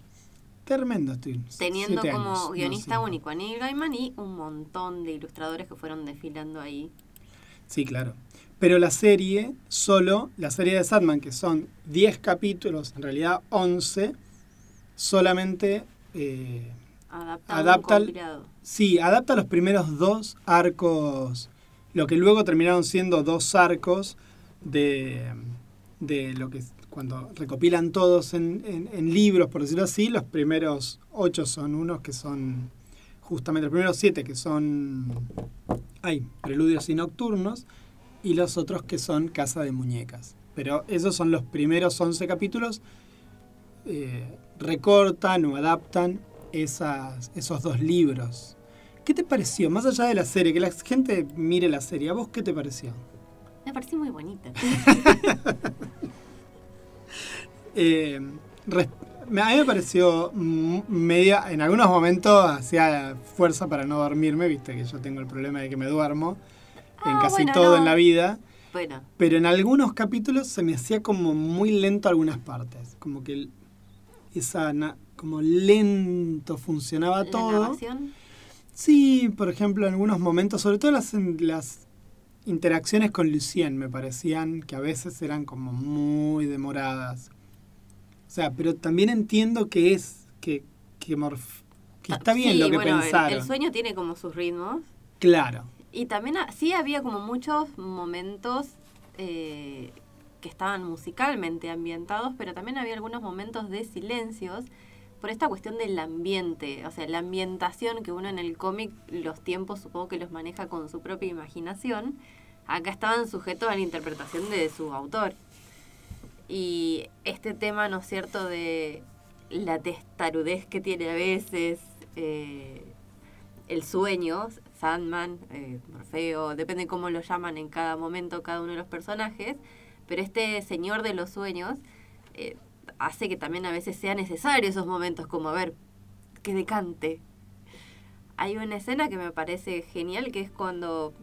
Tremendo estoy. Teniendo como años, guionista cinco. único a Neil Gaiman y un montón de ilustradores que fueron desfilando ahí. Sí, claro. Pero la serie, solo, la serie de Sandman, que son 10 capítulos, en realidad 11, solamente... eh, Adapta un. Sí, adapta los primeros dos arcos, lo que luego terminaron siendo dos arcos de, de lo que cuando recopilan todos en, en- en libros, por decirlo así, los primeros ocho son unos que son justamente los primeros siete que son hay preludios y nocturnos y los otros que son Casa de Muñecas. Pero esos son los primeros 11 capítulos, eh, recortan o adaptan esas, esos dos libros. ¿Qué te pareció? Más allá de la serie, que la gente mire la serie, ¿a vos qué te pareció? Me pareció muy bonita. [LAUGHS] Eh, a mí me pareció media, en algunos momentos hacía fuerza para no dormirme, viste que yo tengo el problema de que me duermo en Ah, casi bueno, todo no. en la vida. Bueno, Pero en algunos capítulos se me hacía como muy lento algunas partes. Como que esa como lento funcionaba la todo. narración. Sí, por ejemplo, en algunos momentos, sobre todo las, las interacciones con Lucien me parecían que a veces eran como muy demoradas. O sea, pero también entiendo que es que, que, Morf- que está bien Sí, lo que bueno, el- pensaron. El, sueño tiene como sus ritmos. Claro. Y también ha- sí había como muchos momentos eh, que estaban musicalmente ambientados, pero también había algunos momentos de silencios por esta cuestión del ambiente, o sea, la ambientación que uno en el cómic, los tiempos supongo que los maneja con su propia imaginación, acá estaban sujetos a la interpretación de su autor. Y este tema, ¿no es cierto?, de la testarudez que tiene a veces, eh, el sueño, Sandman, eh, Morfeo, depende cómo lo llaman en cada momento cada uno de los personajes, pero este señor de los sueños eh, hace que también a veces sea necesario esos momentos, como a ver, que decante. Hay una escena que me parece genial, que es cuando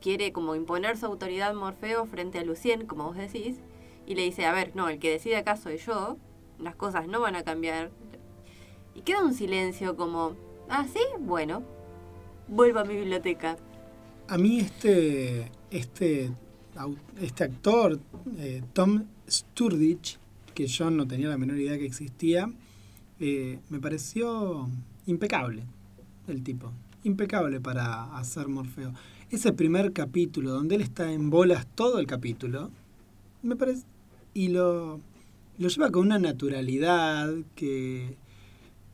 quiere como imponer su autoridad Morfeo frente a Lucien, como vos decís, y le dice, a ver, no, el que decide acá soy yo, las cosas no van a cambiar. Y queda un silencio como, ah, sí, bueno, vuelvo a mi biblioteca. A mí este, este, este actor, eh, Tom Sturridge, que yo no tenía la menor idea que existía, eh, me pareció impecable el tipo. Impecable para hacer Morfeo. Ese primer capítulo, donde él está en bolas todo el capítulo, me parece. Y lo, lo lleva con una naturalidad que,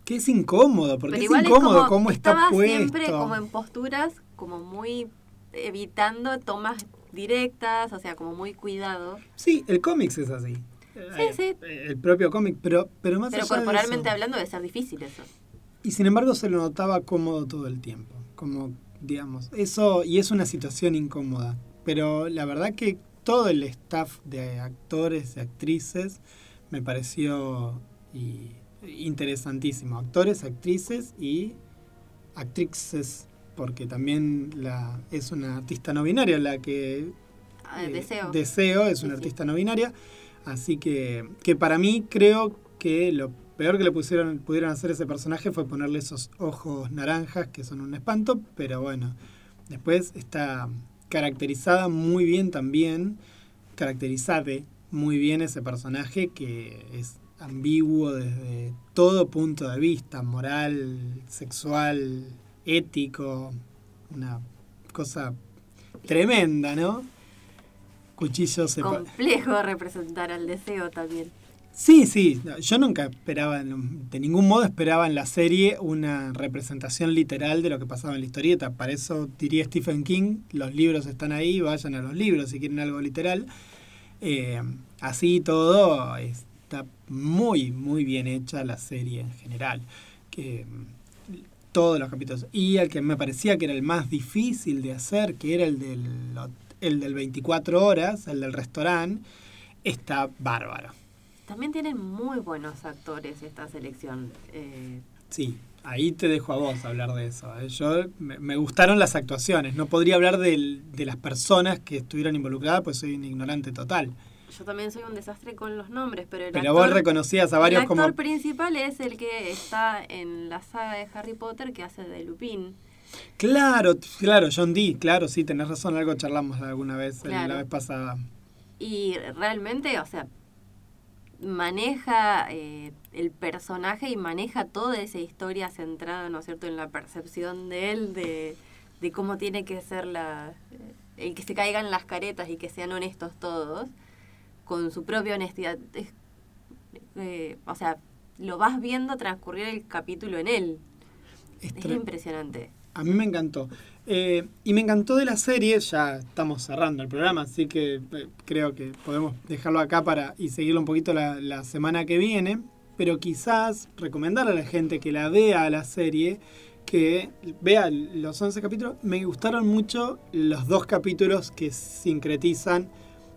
que es incómodo, porque Pero es igual es incómodo como, cómo está estaba puesto. siempre como en posturas, como muy evitando tomas directas, o sea, como muy cuidado. Sí, el cómic es así. Sí, sí. Eh, El propio cómic, pero, pero más Pero allá de corporalmente eso- hablando debe ser difícil eso. Y sin embargo se lo notaba cómodo todo el tiempo. Como, digamos, eso, y es una situación incómoda. Pero la verdad que todo el staff de actores y actrices me pareció y- interesantísimo. Actores, actrices y actrices, porque también la, es una artista no binaria la que Ah, eh, deseo. Deseo es una artista no binaria. Así que, que para mí creo que lo peor que le pusieron, pudieron hacer a ese personaje fue ponerle esos ojos naranjas que son un espanto, pero bueno, después está caracterizada muy bien también, caracterizade muy bien ese personaje que es ambiguo desde todo punto de vista, moral, sexual, ético, una cosa tremenda, ¿no? Cuchillo sepa- Complejo representar al deseo también. Sí, sí, yo nunca esperaba, de ningún modo esperaba en la serie una representación literal de lo que pasaba en la historieta. Para eso diría Stephen King, los libros están ahí, vayan a los libros si quieren algo literal. Eh, así todo está muy, muy bien hecha la serie en general. Que mm, todos los capítulos. Y el que me parecía que era el más difícil de hacer, que era el del, el del 24 horas, el del restaurante, está bárbaro. También tienen muy buenos actores esta selección. Eh, Sí, ahí te dejo a vos hablar de eso. ¿eh? Yo me, me gustaron las actuaciones. No podría hablar de las personas que estuvieron involucradas, pues soy un ignorante total. yo también soy un desastre con los nombres, pero el Pero actor, vos reconocías a varios el actor como... principal es el que está en la saga de Harry Potter que hace de Lupin. Claro, claro, John Dee, claro, sí, tenés razón, algo charlamos alguna vez, Claro. la vez pasada. Y realmente, o sea, maneja eh, el personaje y maneja toda esa historia centrada, ¿no es cierto?, en la percepción de él, de, de cómo tiene que ser la el que se caigan las caretas y que sean honestos todos, con su propia honestidad. Es- eh, o sea, lo vas viendo transcurrir el capítulo en él. Es Es impresionante. A mí me encantó. Eh, y me encantó de la serie, ya estamos cerrando el programa, así que eh, creo que podemos dejarlo acá para y seguirlo un poquito la, semana que viene. Pero quizás recomendarle a la gente que la vea la serie, que vea los 11 capítulos. Me gustaron mucho los dos capítulos que sincretizan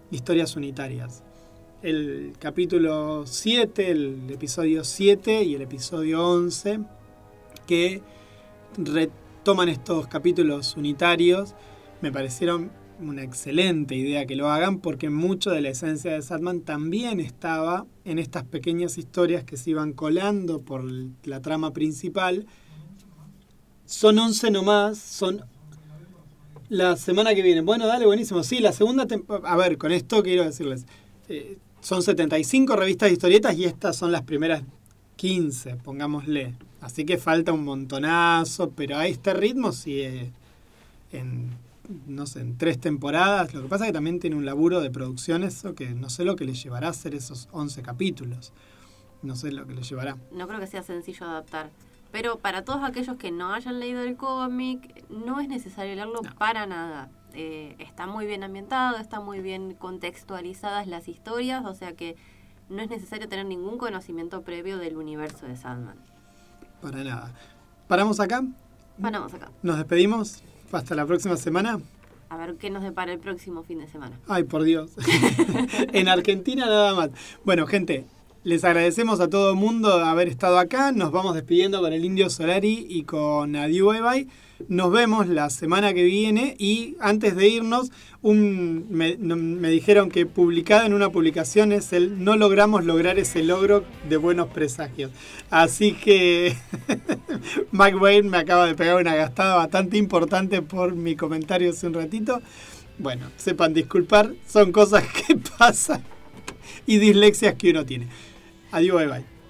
historias unitarias. El capítulo 7, el episodio 7 y el episodio 11, que retoman estos capítulos unitarios. Me parecieron una excelente idea que lo hagan porque mucho de la esencia de Satman también estaba en estas pequeñas historias que se iban colando por la trama principal. Son 11 nomás, son la semana que viene. Bueno, dale, buenísimo. Sí, la segunda temporada... A ver, con esto quiero decirles. eh, son 75 revistas de historietas y estas son las primeras 15, pongámosle. Así que falta un montonazo, pero a este ritmo sí, eh, en, no sé, en tres temporadas. Lo que pasa es que también tiene un laburo de producción eso, que no sé lo que le llevará a hacer esos 11 capítulos. No sé lo que le llevará. no creo que sea sencillo adaptar. Pero para todos aquellos que no hayan leído el cómic, no es necesario leerlo para nada. Eh, está muy bien ambientado, está muy bien contextualizadas las historias, o sea que no es necesario tener ningún conocimiento previo del universo de Sandman. Para nada. Paramos acá, Paramos acá. nos despedimos. Hasta la próxima semana. A ver qué nos depara el próximo fin de semana. Ay, por Dios. [LAUGHS] en Argentina nada más. Bueno, gente, Les agradecemos a todo el mundo haber estado acá. Nos vamos despidiendo con el Indio Solari y con Bye Bye. Nos vemos la semana que viene y antes de irnos, un, me, me dijeron que publicado en una publicación es el no logramos lograr ese logro de buenos presagios. Así que [LAUGHS] Mike Wayne me acaba de pegar una gastada bastante importante por mi comentario hace un ratito. Bueno, sepan disculpar, son cosas [LAUGHS] que pasan y dislexias que uno tiene. Adiós, bye bye.